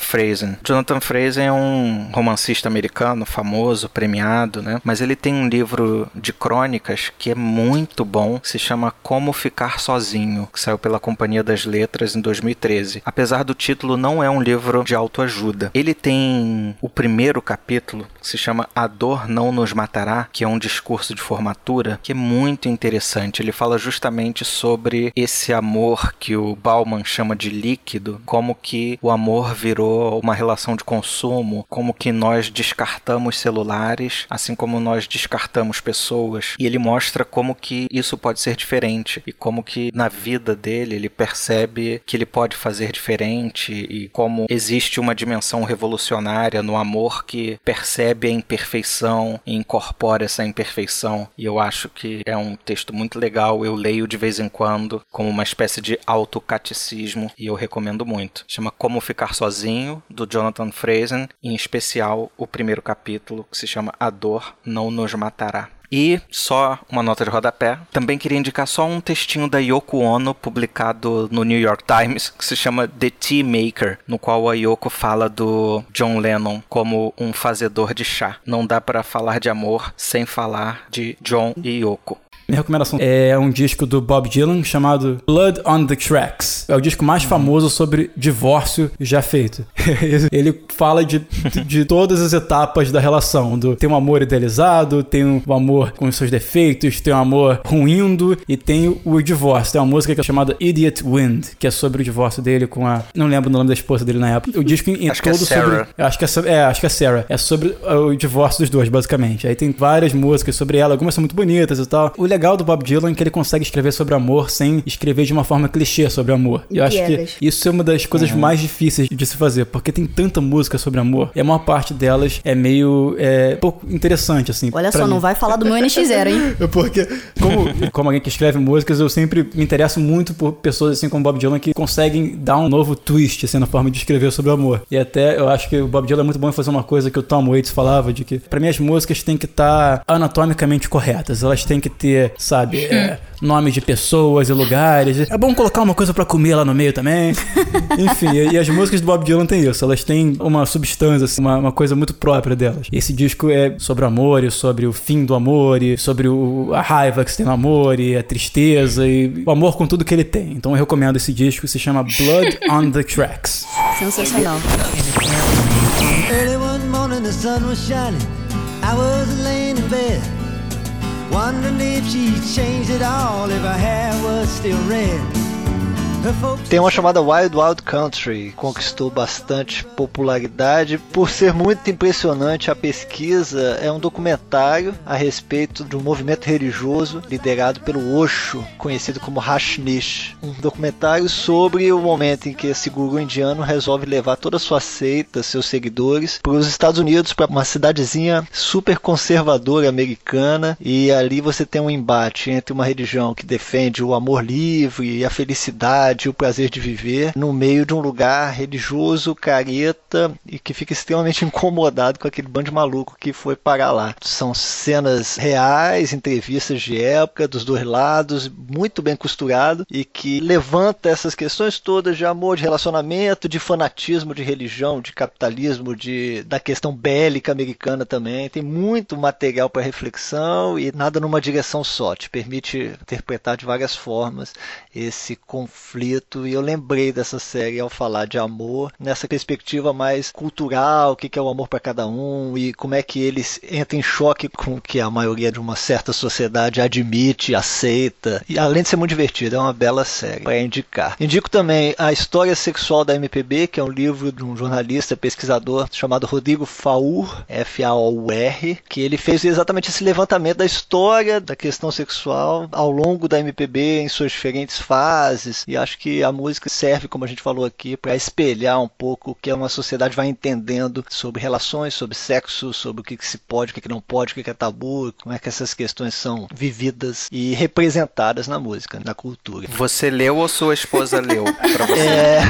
Jonathan Franzen é um romancista americano famoso, premiado, né? Mas ele tem um livro de crônicas que é muito bom, se chama Como Ficar Sozinho, que saiu pela Companhia das Letras em 2013. Apesar do título, não é um livro de autoajuda. Ele tem o primeiro capítulo, que se chama A Dor Não Nos Matará, que é um discurso de formatura, que é muito interessante. Ele fala justamente sobre esse amor que o Bauman chama de líquido, como que o amor virou uma relação de consumo, como que nós descartamos celulares, assim como nós descartamos pessoas. E ele mostra como que isso pode ser diferente e como que na vida dele ele percebe que ele pode fazer diferente e como existe uma dimensão revolucionária no amor que percebe a imperfeição e incorpora essa imperfeição. E eu acho que é um texto muito legal. Eu leio de vez em quando como uma espécie de autocatecismo e eu recomendo muito. Chama Como Ficar Sozinho, do Jonathan Franzen, em especial o primeiro capítulo que se chama A Dor Não Nos Matará. E só uma nota de rodapé. Também queria indicar só um textinho da Yoko Ono, publicado no New York Times, que se chama The Tea Maker, no qual a Yoko fala do John Lennon como um fazedor de chá. Não dá pra falar de amor sem falar de John e Yoko. Minha recomendação é um disco do Bob Dylan chamado Blood on the Tracks. É o disco mais famoso sobre divórcio já feito. <laughs> Ele fala de, de todas as etapas da relação. Do, tem um amor idealizado, tem um amor com os seus defeitos, tem um amor ruindo e tem o divórcio. Tem uma música que é chamada Idiot Wind, que é sobre o divórcio dele com a... Não lembro o nome da esposa dele na época. O disco em Acho que é todo sobre... Sarah. Acho que é, so- é, acho que é Sarah. É sobre uh, o divórcio dos dois, basicamente. Aí tem várias músicas sobre ela, algumas são muito bonitas e tal. O legal do Bob Dylan é que ele consegue escrever sobre amor sem escrever de uma forma clichê sobre amor. E eu acho que isso é uma das coisas mais difíceis de se fazer, porque tem tanta música sobre amor e a maior parte delas é meio é, pouco interessante, assim. Olha só, mim. não vai falar do meu NX0, hein? <laughs> Porque, como, como alguém que escreve músicas, eu sempre me interesso muito por pessoas assim como Bob Dylan que conseguem dar um novo twist assim, na forma de escrever sobre amor. E até eu acho que o Bob Dylan é muito bom em fazer uma coisa que o Tom Waits falava, de que pra mim as músicas têm que estar anatomicamente corretas. Elas têm que ter, sabe, é, nomes de pessoas e lugares. É bom colocar uma coisa pra comer lá no meio também. <laughs> Enfim, e, e as músicas do Bob Dylan têm isso. Elas têm uma substância, assim, uma, uma coisa muito própria delas. Esse disco é sobre amor e sobre o fim do amor e sobre o- a raiva que se tem no amor e a tristeza e o amor com tudo que ele tem. Então eu recomendo esse disco, se chama Blood on the Tracks. Sensacional. Early one morning, the sun was shining. I was laying wondering if she changed it all, if her hair was still red. Tem uma chamada Wild Wild Country, conquistou bastante popularidade por ser muito impressionante. A pesquisa é um documentário a respeito de um movimento religioso liderado pelo Osho, conhecido como Hashnish. Um documentário sobre o momento em que esse guru indiano resolve levar toda a sua seita, seus seguidores, para os Estados Unidos, para uma cidadezinha super conservadora americana. E ali você tem um embate entre uma religião que defende o amor livre e a felicidade e o prazer de viver no meio de um lugar religioso, careta e que fica extremamente <laughs> incomodado com aquele bando de maluco que foi parar lá. São cenas reais, entrevistas de época dos dois lados, muito bem costurado e que levanta essas questões todas de amor, de relacionamento, de fanatismo, de religião, de capitalismo, de da questão bélica americana também. Tem muito material para reflexão e nada numa direção só. Te permite interpretar de várias formas esse conflito. E eu lembrei dessa série ao falar de amor nessa perspectiva mais cultural, o que é o amor para cada um e como é que eles entram em choque com o que a maioria de uma certa sociedade admite, aceita. E além de ser muito divertido, é uma bela série para indicar. Indico também A História Sexual da MPB, que é um livro de um jornalista pesquisador chamado Rodrigo Faur, F-A-U-R, que ele fez exatamente esse levantamento da história da questão sexual ao longo da MPB em suas diferentes fases. E acho que a música serve, como a gente falou aqui, para espelhar um pouco o que uma sociedade vai entendendo sobre relações, sobre sexo, sobre o que, que se pode, o que, que não pode, o que, que é tabu, como é que essas questões são vividas e representadas na música, na cultura. Você leu ou sua esposa leu pra você? É,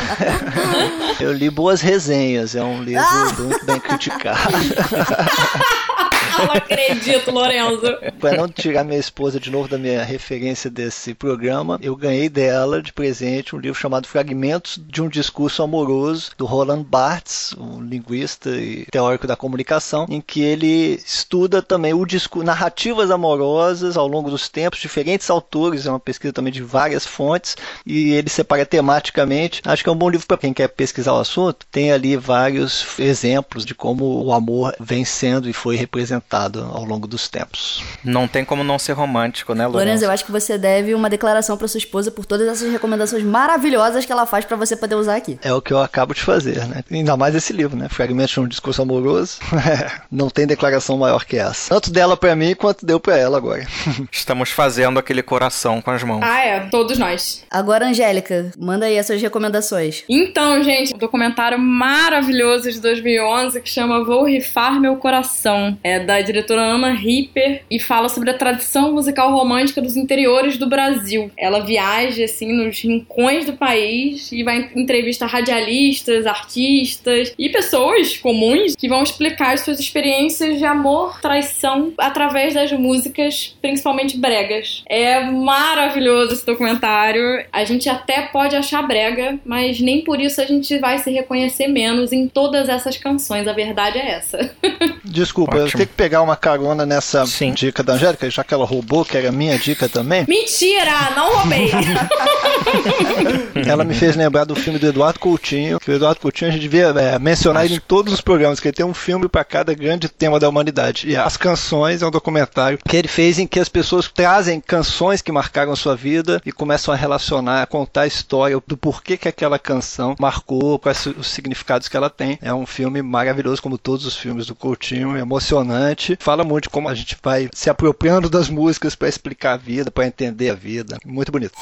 <laughs> eu li boas resenhas, é um livro muito bem criticado. <laughs> <laughs> Não acredito, Lorenzo. Para não tirar minha esposa de novo da minha referência desse programa, eu ganhei dela de presente um livro chamado Fragmentos de um Discurso Amoroso, do Roland Barthes, um linguista e teórico da comunicação, em que ele estuda também o discurso, narrativas amorosas ao longo dos tempos, diferentes autores, é uma pesquisa também de várias fontes, e ele separa tematicamente. Acho que é um bom livro para quem quer pesquisar o assunto. Tem ali vários exemplos de como o amor vem sendo e foi representado ao longo dos tempos. Não tem como não ser romântico, né, Lourenço? Lourenço, eu acho que você deve uma declaração para sua esposa por todas essas recomendações maravilhosas que ela faz para você poder usar aqui. É o que eu acabo de fazer, né? Ainda mais esse livro, né? Fragmentos de um discurso amoroso. <laughs> não tem declaração maior que essa. Tanto dela para mim quanto deu para ela agora. <laughs> Estamos fazendo aquele coração com as mãos. Ah, é, todos nós. Agora, Angélica, manda aí as suas recomendações. Então, gente, um documentário maravilhoso de 2011 que chama Vou Rifar Meu Coração. É da diretora Ana Ripper e fala sobre a tradição musical romântica dos interiores do Brasil. Ela viaja assim nos rincões do país e vai entrevistar radialistas, artistas e pessoas comuns que vão explicar as suas experiências de amor, traição através das músicas, principalmente bregas. É maravilhoso esse documentário. A gente até pode achar brega, mas nem por isso a gente vai se reconhecer menos em todas essas canções. A verdade é essa. <laughs> Desculpa, Ótimo. eu tenho que pegar uma carona nessa Sim. dica da Angélica, já que ela roubou, que era minha dica também. Mentira! Não roubei! <laughs> ela me fez lembrar do filme do Eduardo Coutinho, que o Eduardo Coutinho a gente devia é, mencionar ele em todos os programas, que ele tem um filme para cada grande tema da humanidade. E As Canções é um documentário que ele fez em que as pessoas trazem canções que marcaram a sua vida e começam a relacionar, a contar a história do porquê que aquela canção marcou, quais os significados que ela tem. É um filme maravilhoso, como todos os filmes do Coutinho, emocionante. Fala muito de como a gente vai se apropriando das músicas para explicar a vida, para entender a vida. Muito bonito.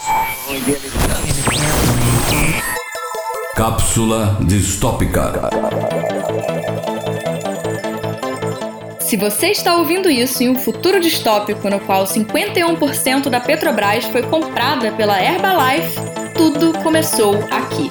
Cápsula distópica. Se você está ouvindo isso em um futuro distópico no qual 51% da Petrobras foi comprada pela Herbalife, tudo começou aqui.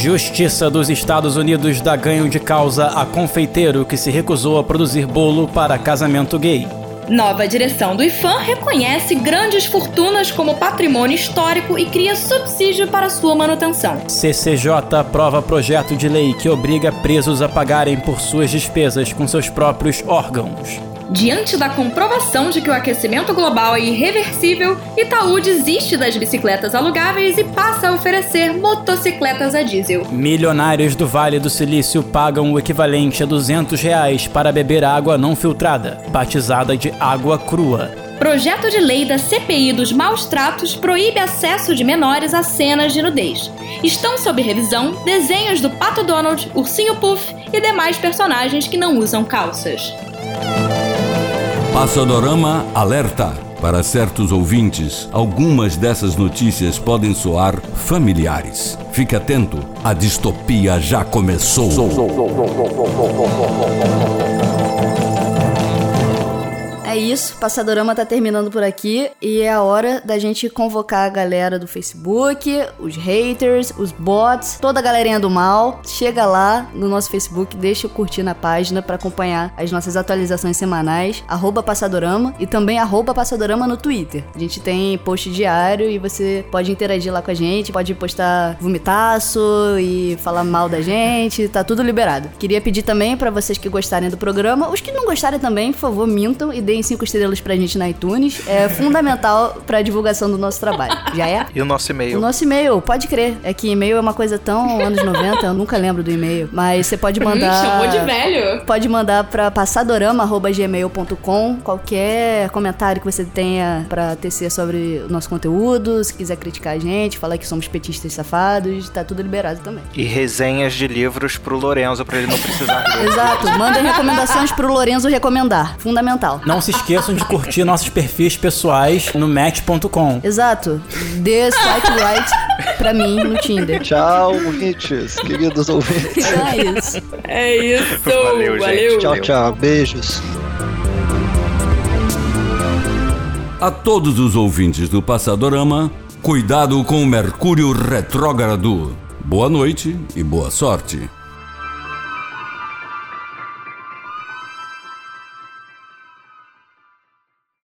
Justiça dos Estados Unidos dá ganho de causa a confeiteiro que se recusou a produzir bolo para casamento gay. Nova direção do IFAM reconhece grandes fortunas como patrimônio histórico e cria subsídio para sua manutenção. CCJ aprova projeto de lei que obriga presos a pagarem por suas despesas com seus próprios órgãos. Diante da comprovação de que o aquecimento global é irreversível, Itaú desiste das bicicletas alugáveis e passa a oferecer motocicletas a diesel. Milionários do Vale do Silício pagam o equivalente a 200 reais para beber água não filtrada, batizada de água crua. Projeto de lei da CPI dos maus tratos proíbe acesso de menores a cenas de nudez. Estão sob revisão desenhos do Pato Donald, Ursinho Puff e demais personagens que não usam calças. Passadorama alerta. Para certos ouvintes, algumas dessas notícias podem soar familiares. Fique atento, a distopia já começou. Isso, Passadorama tá terminando por aqui e é a hora da gente convocar a galera do Facebook, os haters, os bots, toda a galerinha do mal. Chega lá no nosso Facebook, deixa eu curtir na página para acompanhar as nossas atualizações semanais, arroba Passadorama e também arroba Passadorama no Twitter. A gente tem post diário e você pode interagir lá com a gente, pode postar vomitaço e falar mal da gente, tá tudo liberado. Queria pedir também para vocês que gostarem do programa, os que não gostarem também, por favor, mintam e deem cinco estrelas pra gente na iTunes. É fundamental pra divulgação do nosso trabalho. Já é? E o nosso e-mail? O nosso e-mail, pode crer. É que e-mail é uma coisa tão anos 90, eu nunca lembro do e-mail. Mas você pode mandar. Chamou de velho. Pode mandar pra passadorama.gmail.com qualquer comentário que você tenha pra tecer sobre o nosso conteúdo. Se quiser criticar a gente, falar que somos petistas safados, tá tudo liberado também. E resenhas de livros pro Lorenzo pra ele não precisar. <laughs> Exato, mandem recomendações pro Lorenzo recomendar. Fundamental. Não se esqueçam de curtir nossos perfis pessoais no match.com. Exato. Dê swipe right pra mim no Tinder. Tchau, ouvintes, queridos ouvintes. É isso. É isso. Valeu, gente. Tchau, tchau. Beijos. A todos os ouvintes do Passadorama, cuidado com o Mercúrio retrógrado. Boa noite e boa sorte.